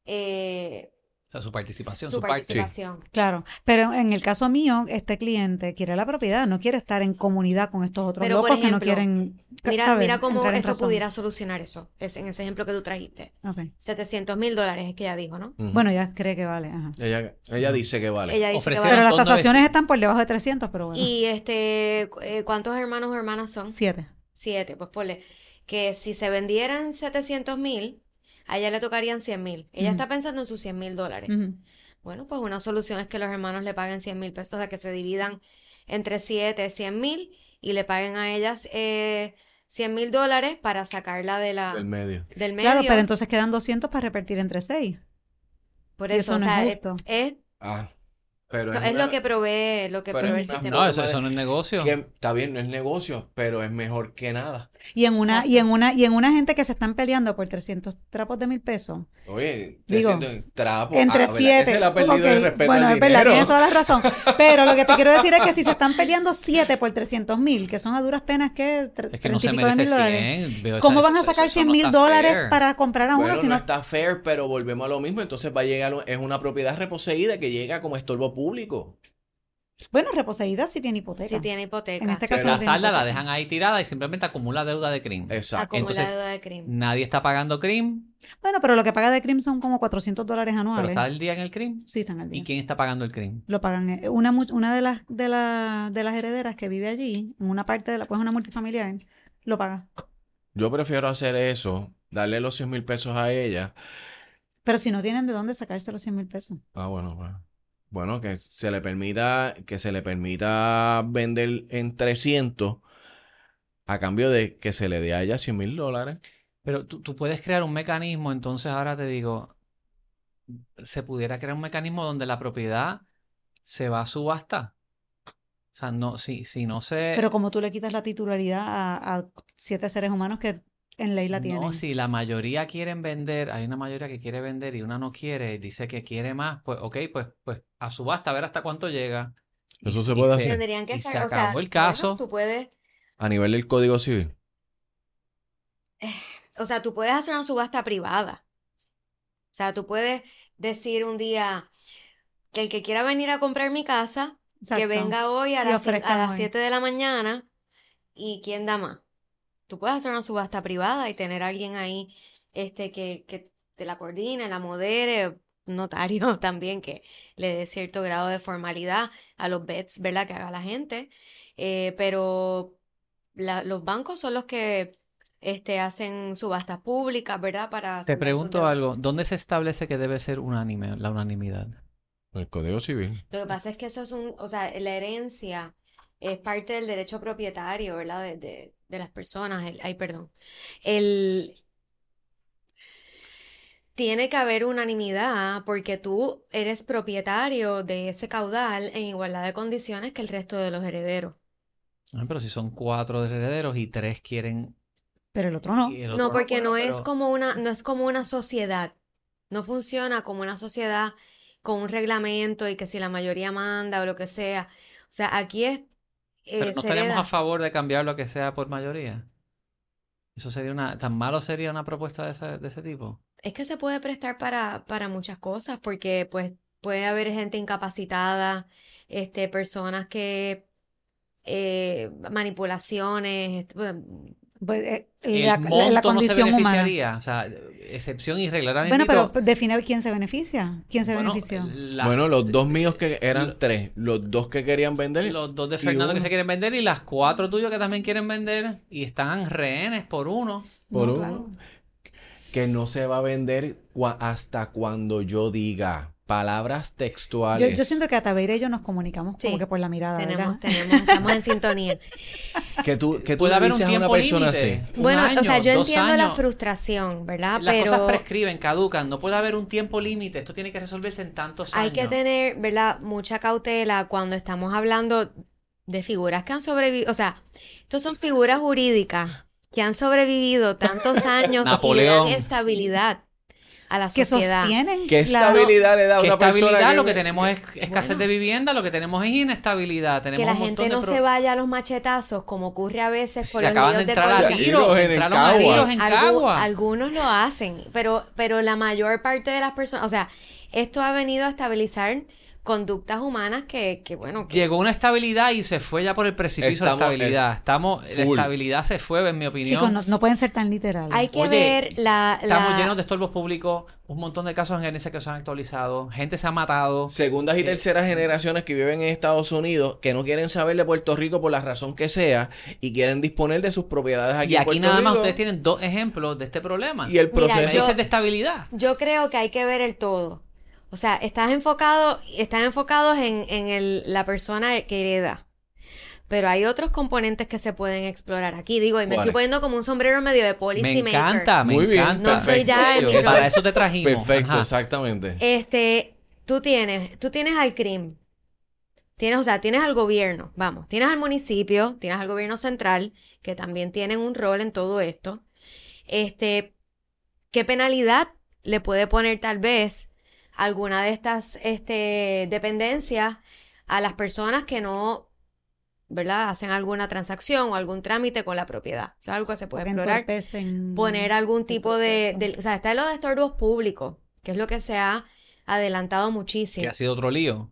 Eh, sea, su participación. Su, su participación. Sí. Claro, pero en el caso mío, este cliente quiere la propiedad, no quiere estar en comunidad con estos otros pero, locos ejemplo, que no quieren. Mira, ¿sabes? mira cómo esto razón. pudiera solucionar eso. Es en ese ejemplo que tú trajiste. Okay. 700 mil dólares es que ella dijo, ¿no? Uh -huh. Bueno, ella cree que vale. Ajá. Ella, ella dice que vale. Ella dice Ofrecieron que vale. Pero las tasaciones están por debajo de 300, pero bueno. Y este, eh, ¿cuántos hermanos o hermanas son? Siete. Siete, pues ponle que si se vendieran 700 mil, a ella le tocarían 100 mil. Ella uh -huh. está pensando en sus 100 mil dólares. Uh -huh. Bueno, pues una solución es que los hermanos le paguen 100 mil pesos, o sea, que se dividan entre siete 100 mil y le paguen a ellas eh, 100 mil dólares para sacarla de la, del medio. Del medio. Claro, pero entonces quedan 200 para repartir entre seis. Por eso, eso no o sea, es, es, ah. Pero so, es, es una, lo que provee, lo que provee el sistema. No, eso, eso, no es negocio. Que, está bien, no es negocio, pero es mejor que nada. Y en una, y en una, y en una gente que se están peleando por 300 trapos de mil pesos. Oye, 300 Digo, trapos. Entre ah, siete. Se le ha perdido okay. el respeto bueno, al es verdad, tienes toda la razón. Pero lo que te quiero decir es que si se están peleando 7 por 300 mil, que son a duras penas que es que no se merece 100. ¿Cómo van a sacar 100 mil dólares para comprar a uno bueno, si no? no está fair, pero volvemos a lo mismo. Entonces va a llegar, es una propiedad reposeída que llega como estorbo público. Bueno, reposeída sí tiene hipoteca. Sí tiene hipoteca. En este Pero caso la no salda la dejan ahí tirada y simplemente acumula deuda de crimen. Exacto. Acumula Entonces, deuda de crimen. Nadie está pagando crimen, Bueno, pero lo que paga de CRIM son como 400 dólares pero anuales. está el día en el crimen. Sí, están al día. ¿Y quién está pagando el crimen? Lo pagan. eh, Una, una de, las, de, la, de las herederas que vive allí, en una parte de la, pues una multifamiliar, lo paga. Yo prefiero hacer eso, darle los 100 mil pesos a ella. Pero si no tienen de dónde sacarse los 100 mil pesos. Ah, bueno, bueno. Bueno, que se le permita, que se le permita vender en 300 a cambio de que se le dé a ella 100 mil dólares. Pero tú, tú puedes crear un mecanismo, entonces ahora te digo, se pudiera crear un mecanismo donde la propiedad se va a subasta. O sea, no, si, si no se... Pero como tú le quitas la titularidad a, a siete seres humanos que en ley la tienen. No, si la mayoría quieren vender, hay una mayoría que quiere vender y una no quiere, y dice que quiere más, pues ok, pues, pues a subasta, a ver hasta cuánto llega. Eso Y- se puede hacer. Tendrían que y se o sea, acabó el caso. bueno, tú puedes, A nivel del Código Civil. o sea, tú puedes hacer una subasta privada. O sea, tú puedes decir un día que el que quiera venir a comprar mi casa, que venga hoy a las, a las hoy. 7 de la mañana y quién da más. Tú puedes hacer una subasta privada y tener a alguien ahí este, que, que te la coordine, la modere, un notario también que le dé cierto grado de formalidad a los bets, ¿verdad? Que haga la gente. Eh, pero la- los bancos son los que este, hacen subastas públicas, ¿verdad? Para Te pregunto algo, ¿dónde se establece que debe ser unánime, la unanimidad? El Código Civil. Lo que pasa es que eso es un, o sea, la herencia es parte del derecho propietario, ¿verdad? De, de, de las personas. El, ay, perdón. El, tiene que haber unanimidad porque tú eres propietario de ese caudal en igualdad de condiciones que el resto de los herederos. Ah, pero si son cuatro herederos y tres quieren... Pero el otro no. No, porque puede, no es pero- como una, no es como una sociedad. No funciona como una sociedad con un reglamento y que si la mayoría manda o lo que sea. O sea, aquí es... eh, Pero no se estaremos hereda- a favor de cambiar lo que sea por mayoría. Eso sería una, tan malo sería una propuesta de ese, de ese tipo. Es que se puede prestar para, para muchas cosas, porque pues puede haber gente incapacitada, este, personas que eh, manipulaciones, este, bueno, Pues, eh, El la, la- monto la no se condición humana. beneficiaría. O sea, excepción y regla. Bueno, pero define quién se beneficia. ¿Quién se bueno, benefició? las- Bueno, los dos míos que eran tres, los dos que querían vender. los dos de Fernando que se quieren vender y las cuatro tuyos que también quieren vender y están rehenes por uno. por No, uno, claro. que no se va a vender cua- hasta cuando yo diga palabras textuales. Yo, yo siento que a Tabeira y yo nos comunicamos como Sí, que por la mirada, tenemos, ¿verdad? tenemos, estamos en sintonía. que tú, que tú le haber un dices a una tiempo persona límite. así. un Bueno, año, o sea, yo entiendo la años. frustración, ¿verdad? Las cosas Pero prescriben, caducan. No puede haber un tiempo límite. Esto tiene que resolverse en tantos hay años. que tener, ¿verdad? Mucha cautela cuando estamos hablando de figuras que han sobrevivido. O sea, estos son figuras jurídicas que han sobrevivido tantos años y dan estabilidad a la Que sociedad. sostienen ¿Qué la- estabilidad le da a ¿Qué una persona estabilidad? que Lo que tenemos es escasez de vivienda, lo que tenemos es inestabilidad. Tenemos Que la gente no pro- se vaya a los machetazos, como ocurre a veces por Se los acaban de entrar a política. tiros, Tiros en el entraron a Cagua. tiros en Algu- Cagua. algunos lo hacen, pero, pero la mayor parte de las personas, o sea, esto ha venido a estabilizar conductas humanas que, que bueno, que Llegó una estabilidad y se fue ya por el precipicio Estamos- de la estabilidad. Estamos, la estabilidad se fue, en mi opinión. Chicos, no, no pueden ser tan literales. hay que Oye, ver la, Estamos llenos de estorbos públicos, un montón de casos en Genesia que se han actualizado, gente se ha matado. Segundas y terceras generaciones que viven en Estados Unidos que no quieren saber de Puerto Rico por la razón que sea y quieren disponer de sus propiedades aquí y en aquí Puerto nada más Rico. ustedes tienen dos ejemplos de este problema. Y el Mira, proceso. yo- Países de estabilidad. Yo creo que hay que ver el todo. O sea, estás enfocado, están enfocados en, en el- la persona que hereda. Pero hay otros componentes que se pueden explorar aquí. Digo, y me estoy poniendo como un sombrero medio de policy Me maker. encanta, me Muy bien. encanta. No soy ya en mi Para eso te trajimos. Perfecto, Ajá. exactamente. Este, tú tienes, tú tienes al CRIM. Tienes, o sea, tienes al gobierno, vamos, tienes al municipio, tienes al gobierno central, que también tienen un rol en todo esto. Este, ¿qué penalidad le puede poner tal vez alguna de estas este, dependencias a las personas que no, ¿verdad? Hacen alguna transacción o algún trámite con la propiedad. Eso es algo que se puede explorar poner algún tipo de, o sea, está en lo de estorbos públicos, que es lo que se ha adelantado muchísimo. Que ha sido otro lío.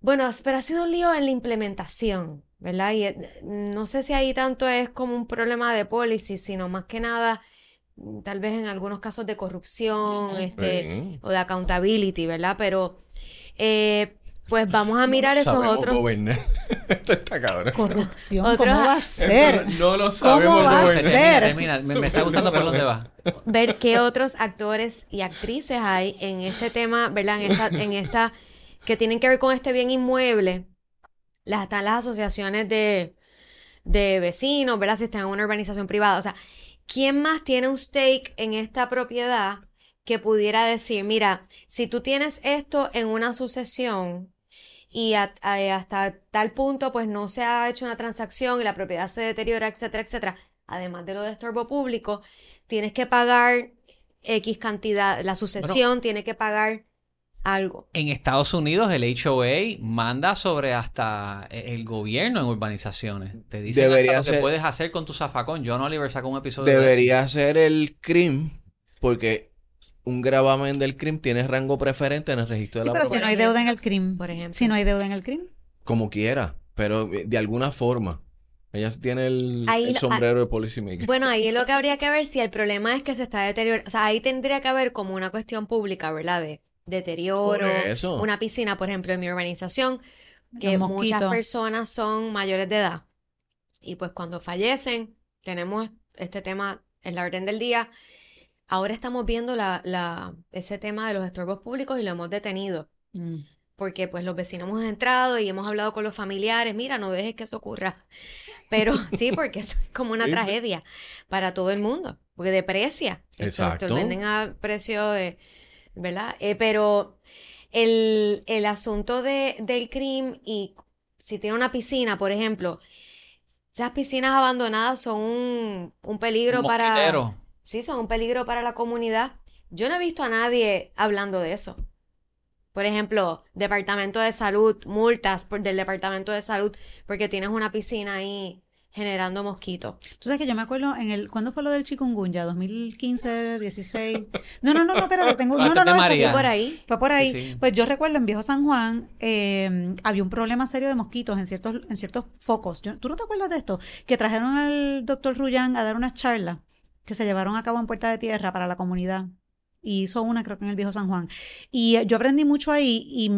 Bueno, pero ha sido un lío en la implementación, ¿verdad? Y eh, no sé si ahí tanto es como un problema de policy, sino más que nada, tal vez en algunos casos de corrupción, este, Sí. o de accountability, ¿verdad? Pero, eh, pues vamos a mirar No esos sabemos otros. gobernar. Esto está cabrón. corrupción. Otros- ¿Cómo va a ser? No lo sabemos va a gobernar. ser? Termina, termina. Me, me está gustando por dónde va. ver qué otros actores y actrices hay en este tema, ¿verdad? En esta, en esta, que tienen que ver con este bien inmueble. Las, están las asociaciones de, de vecinos, ¿verdad? Si están en una urbanización privada. O sea, ¿quién más tiene un stake en esta propiedad que pudiera decir, mira, si tú tienes esto en una sucesión y a- a- hasta tal punto pues no se ha hecho una transacción y la propiedad se deteriora, etcétera, etcétera, además de lo de estorbo público, tienes que pagar X cantidad, la sucesión tiene que pagar algo. En Estados Unidos el HOA manda sobre hasta el gobierno en urbanizaciones. Te dice Debería lo que ser- puedes hacer con tu zafacón. John Oliver sacó un episodio de. Debería ser el CRIM, porque un gravamen del CRIM tiene rango preferente en el registro Sí, de la pero si no hay deuda en el crimen. Por ejemplo. Si no hay deuda en el crimen. Como quiera, pero de alguna forma. Ella tiene el, Ahí el lo- sombrero de policymaker. Bueno, ahí es lo que habría que ver si el problema es que se está deteriorando. O sea, ahí tendría que haber como una cuestión pública, ¿verdad? De deterioro, eso. una piscina, por ejemplo, en mi urbanización, que muchas personas son mayores de edad. Y pues cuando fallecen, tenemos este tema en la orden del día. Ahora estamos viendo la, la, ese tema de los estorbos públicos y lo hemos detenido. Mm. porque pues los vecinos hemos entrado y hemos hablado con los familiares, mira, no dejes que eso ocurra. Pero sí, porque eso es como una tragedia para todo el mundo, porque deprecia. Exacto. Te venden a precio de, ¿verdad? Eh, pero el, el asunto de, del crimen y si tiene una piscina, por ejemplo, esas piscinas abandonadas son un, un peligro Un para... Sí, son un peligro para la comunidad. Yo no he visto a nadie hablando de eso. Por ejemplo, Departamento de Salud, multas por, del Departamento de Salud porque tienes una piscina ahí generando mosquitos. Tú sabes que yo me acuerdo en el ¿cuándo fue lo del chikungunya? 2015, 16. No, no, no, no, espérate, tengo no, no, no, María. Sí, por ahí. Fue por ahí. Sí, sí. Pues yo recuerdo en Viejo San Juan eh, había un problema serio de mosquitos en ciertos, en ciertos focos. Yo- ¿Tú no te acuerdas de esto? Que trajeron al doctor Ruyan a dar unas charlas que se llevaron a cabo en Puerta de Tierra para la comunidad. Y hizo una, creo que en el Viejo San Juan. Y eh, yo aprendí mucho ahí y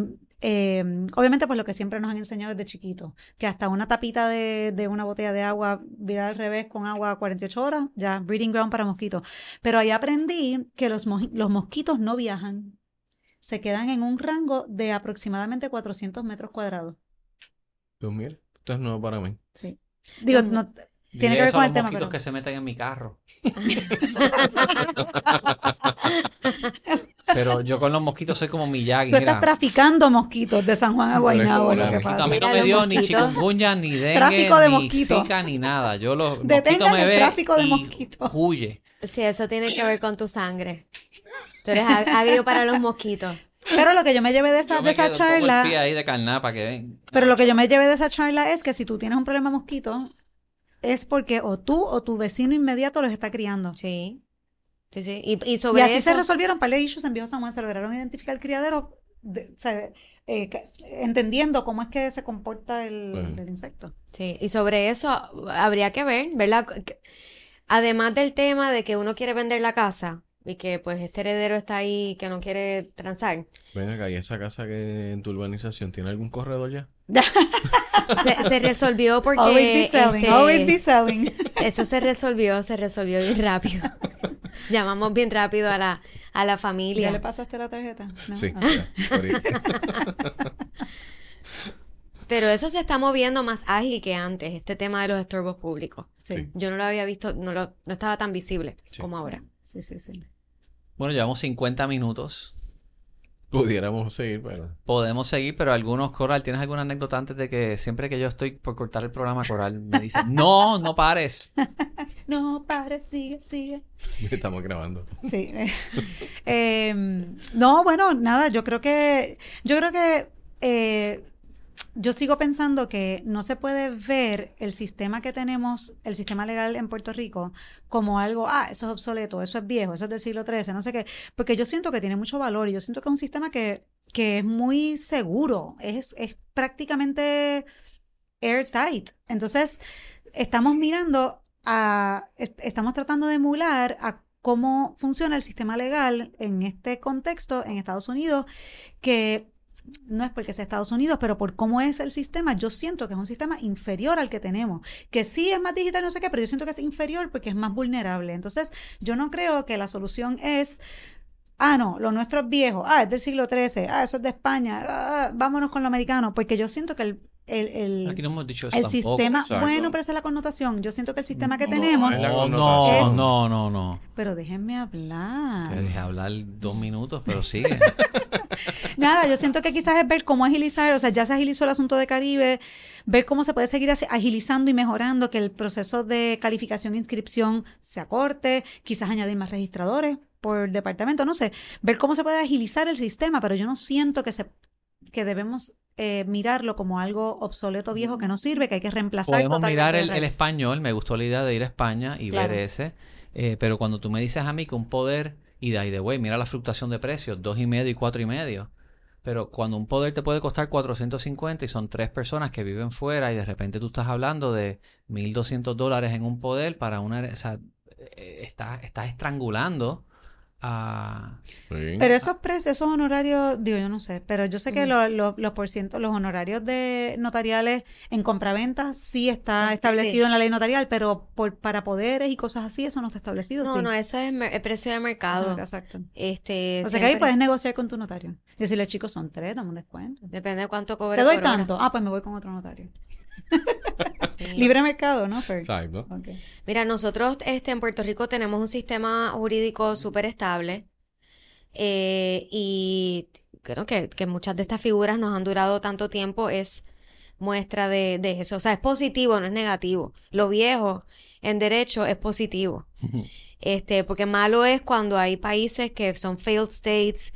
eh, obviamente pues lo que siempre nos han enseñado desde chiquitos, que hasta una tapita de, de una botella de agua virada al revés con agua 48 horas, ya breeding ground para mosquitos. Pero ahí aprendí que los, los mosquitos no viajan se quedan en un rango de aproximadamente 400 metros cuadrados. Pues mira, esto es nuevo para mí. Sí. Digo, no, tiene que ver con el tema, mosquitos pero... que se meten en mi carro. Pero yo con los mosquitos soy como Miyagi. Tú mira. estás traficando mosquitos de San Juan a Guaynabo, lo que pasa. A mí no me dio ni chikungunya, ni dengue, Tráfico de ni mosquitos. zika, ni nada. Yo los Detengan mosquitos me el tráfico de mosquitos. Huye. Sí, eso tiene que ver con tu sangre. Tú eres ag- agrio para los mosquitos. Pero lo que yo me llevé de esa, Yo de me esa quedo un poco charla, ahí de carnada para que ven. pero lo que yo me llevé de esa charla es que si tú tienes un problema mosquito, es porque o tú o tu vecino inmediato los está criando. Sí. Sí, sí. Y, y Y sobre así se eso. resolvieron par de issues en Viejo San Juan, se lograron identificar el criadero, de- o sea, eh, entendiendo cómo es que se comporta el, Bueno. el insecto. Sí, y sobre eso habría que ver, ¿verdad? Además del tema de que uno quiere vender la casa y que pues este heredero está ahí que no quiere transar, Ven acá, ¿y esa casa que en tu urbanización tiene algún corredor ya? se, se resolvió porque always be selling, este, always be selling. eso se resolvió, se resolvió bien rápido. Llamamos bien rápido a la, a la ¿Ya familia. le pasaste la tarjeta? No. Sí, Ah. ya. Pero eso se está moviendo más ágil que antes, este tema de los estorbos públicos. Sí. Yo no lo había visto, no, lo, no estaba tan visible Sí. como ahora. Sí, sí, sí. Bueno, llevamos 50 minutos. Pudiéramos seguir, pero... Podemos seguir, pero algunos, Coral, ¿tienes alguna anécdota antes de que siempre que yo estoy por cortar el programa, Coral me dice, no, no pares? No, padre, sigue, sigue. Estamos grabando. Sí. Em, no, bueno, nada, yo creo que, yo creo que eh, yo sigo pensando que no se puede ver el sistema que tenemos, el sistema legal en Puerto Rico, como algo, ah, eso es obsoleto, eso es viejo, eso es del siglo XIII, no sé qué, porque yo siento que tiene mucho valor y yo siento que es un sistema que, que es muy seguro, es, es prácticamente airtight. Entonces, estamos mirando a, est- estamos tratando de emular a cómo funciona el sistema legal en este contexto en Estados Unidos, que no es porque sea Estados Unidos, pero por cómo es el sistema, yo siento que es un sistema inferior al que tenemos, que sí es más digital, no sé qué, pero yo siento que es inferior porque es más vulnerable. Entonces, yo no creo que la solución es Ah, no, lo nuestro es viejo. Ah, es del siglo XIII. Ah, eso es de España. Ah, vámonos con lo americano. Porque yo siento que el, el, el- Aquí no hemos dicho eso el tampoco. sistema, Exacto. bueno, pero esa es la connotación. Yo siento que el sistema que No, tenemos, la No, no, no, no, no. pero déjenme Te hablar. dejé hablar dos minutos, pero sigue. Nada, yo siento que quizás es ver cómo agilizar, o sea, ya se agilizó el asunto de Caribe, ver cómo se puede seguir agilizando y mejorando, que el proceso de calificación e inscripción se acorte, quizás añadir más registradores por departamento, no sé, ver cómo se puede agilizar el sistema, pero yo no siento que se que debemos eh, mirarlo como algo obsoleto viejo que no sirve, que hay que reemplazar Podemos mirar el, español, me gustó la idea de ir a España y Claro. ver ese, eh, pero cuando tú me dices a mí que un poder, y de ahí de güey, mira la fluctuación de precios, dos y medio y cuatro y medio, pero cuando un poder te puede costar 450 y son tres personas que viven fuera y de repente tú estás hablando de 1.200 dólares en un poder para una, o sea, eh, estás, estás estrangulando a... Sí. Pero esos precios, esos honorarios, digo, yo no sé, pero yo sé que Ujú. lo- lo- los por ciento, los honorarios de notariales en compraventa sí está establecido en la ley notarial, pero por, para poderes y cosas así, eso no está establecido. No, no, eso es el precio de mercado. Ajá, exacto. Este, O sea que ahí puedes negociar con tu notario. Decirle, chicos, son tres, dame un descuento. Depende de cuánto cobre Te doy por hora. tanto. Ah, pues me voy con otro notario. Sí. Libre mercado, ¿no? Fer? Exacto. Mira, nosotros este, en Puerto Rico tenemos un sistema jurídico súper estable eh, y creo que, que muchas de estas figuras nos han durado tanto tiempo es muestra de, de eso. O sea, es positivo, no es negativo. Lo viejo en derecho es positivo. Este, porque malo es cuando hay países que son failed states,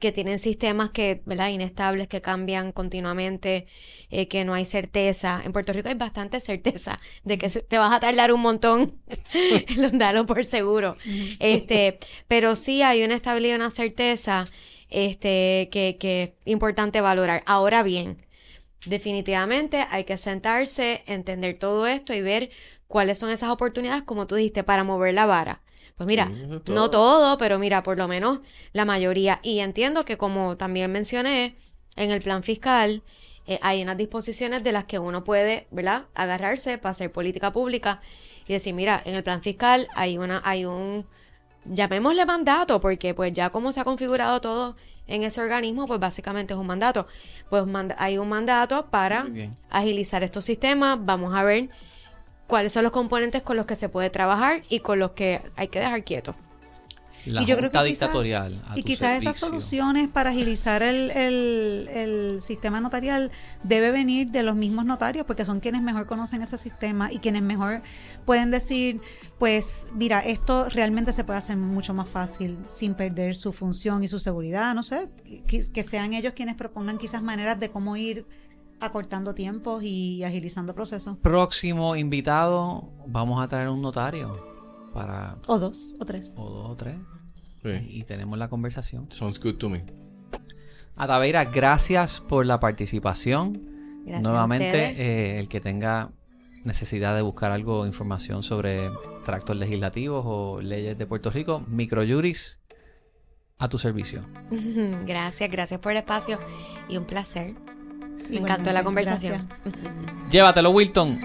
que tienen sistemas que, ¿verdad? inestables, que cambian continuamente, eh, que no hay certeza. En Puerto Rico hay bastante certeza de que te vas a tardar un montón, dalo por seguro. Este, pero sí hay una estabilidad, una certeza, este, que, que es importante valorar. Ahora bien, definitivamente hay que sentarse, entender todo esto y ver cuáles son esas oportunidades, como tú dijiste, para mover la vara. Pues mira, Sí, no todo. pero mira, por lo menos la mayoría. Y entiendo que como también mencioné, en el plan fiscal eh, hay unas disposiciones de las que uno puede, ¿verdad? Agarrarse para hacer política pública y decir, mira, en el plan fiscal hay una, hay un, llamémosle mandato, porque pues ya como se ha configurado todo en ese organismo, pues básicamente es un mandato. Pues manda- hay un mandato para agilizar estos sistemas. Vamos a ver cuáles son los componentes con los que se puede trabajar y con los que hay que dejar quietos. La y yo creo que quizás- dictatorial. a y quizás esas soluciones para agilizar el, el- el sistema notarial debe venir de los mismos notarios porque son quienes mejor conocen ese sistema y quienes mejor pueden decir, pues mira, esto realmente se puede hacer mucho más fácil sin perder su función y su seguridad, no sé, que, que sean ellos quienes propongan quizás maneras de cómo ir acortando tiempos y agilizando procesos. Próximo invitado, vamos a traer un notario para O dos, o tres. o dos o tres Sí. y tenemos la conversación. Sounds good to me. Ataveira, gracias por la participación. Gracias Nuevamente, eh, el que tenga necesidad de buscar algo, información sobre tractos legislativos o leyes de Puerto Rico, Microjuris, a tu servicio. Gracias, gracias por el espacio y un placer. Me Igualmente, encantó la conversación. Llévatelo, Wilton.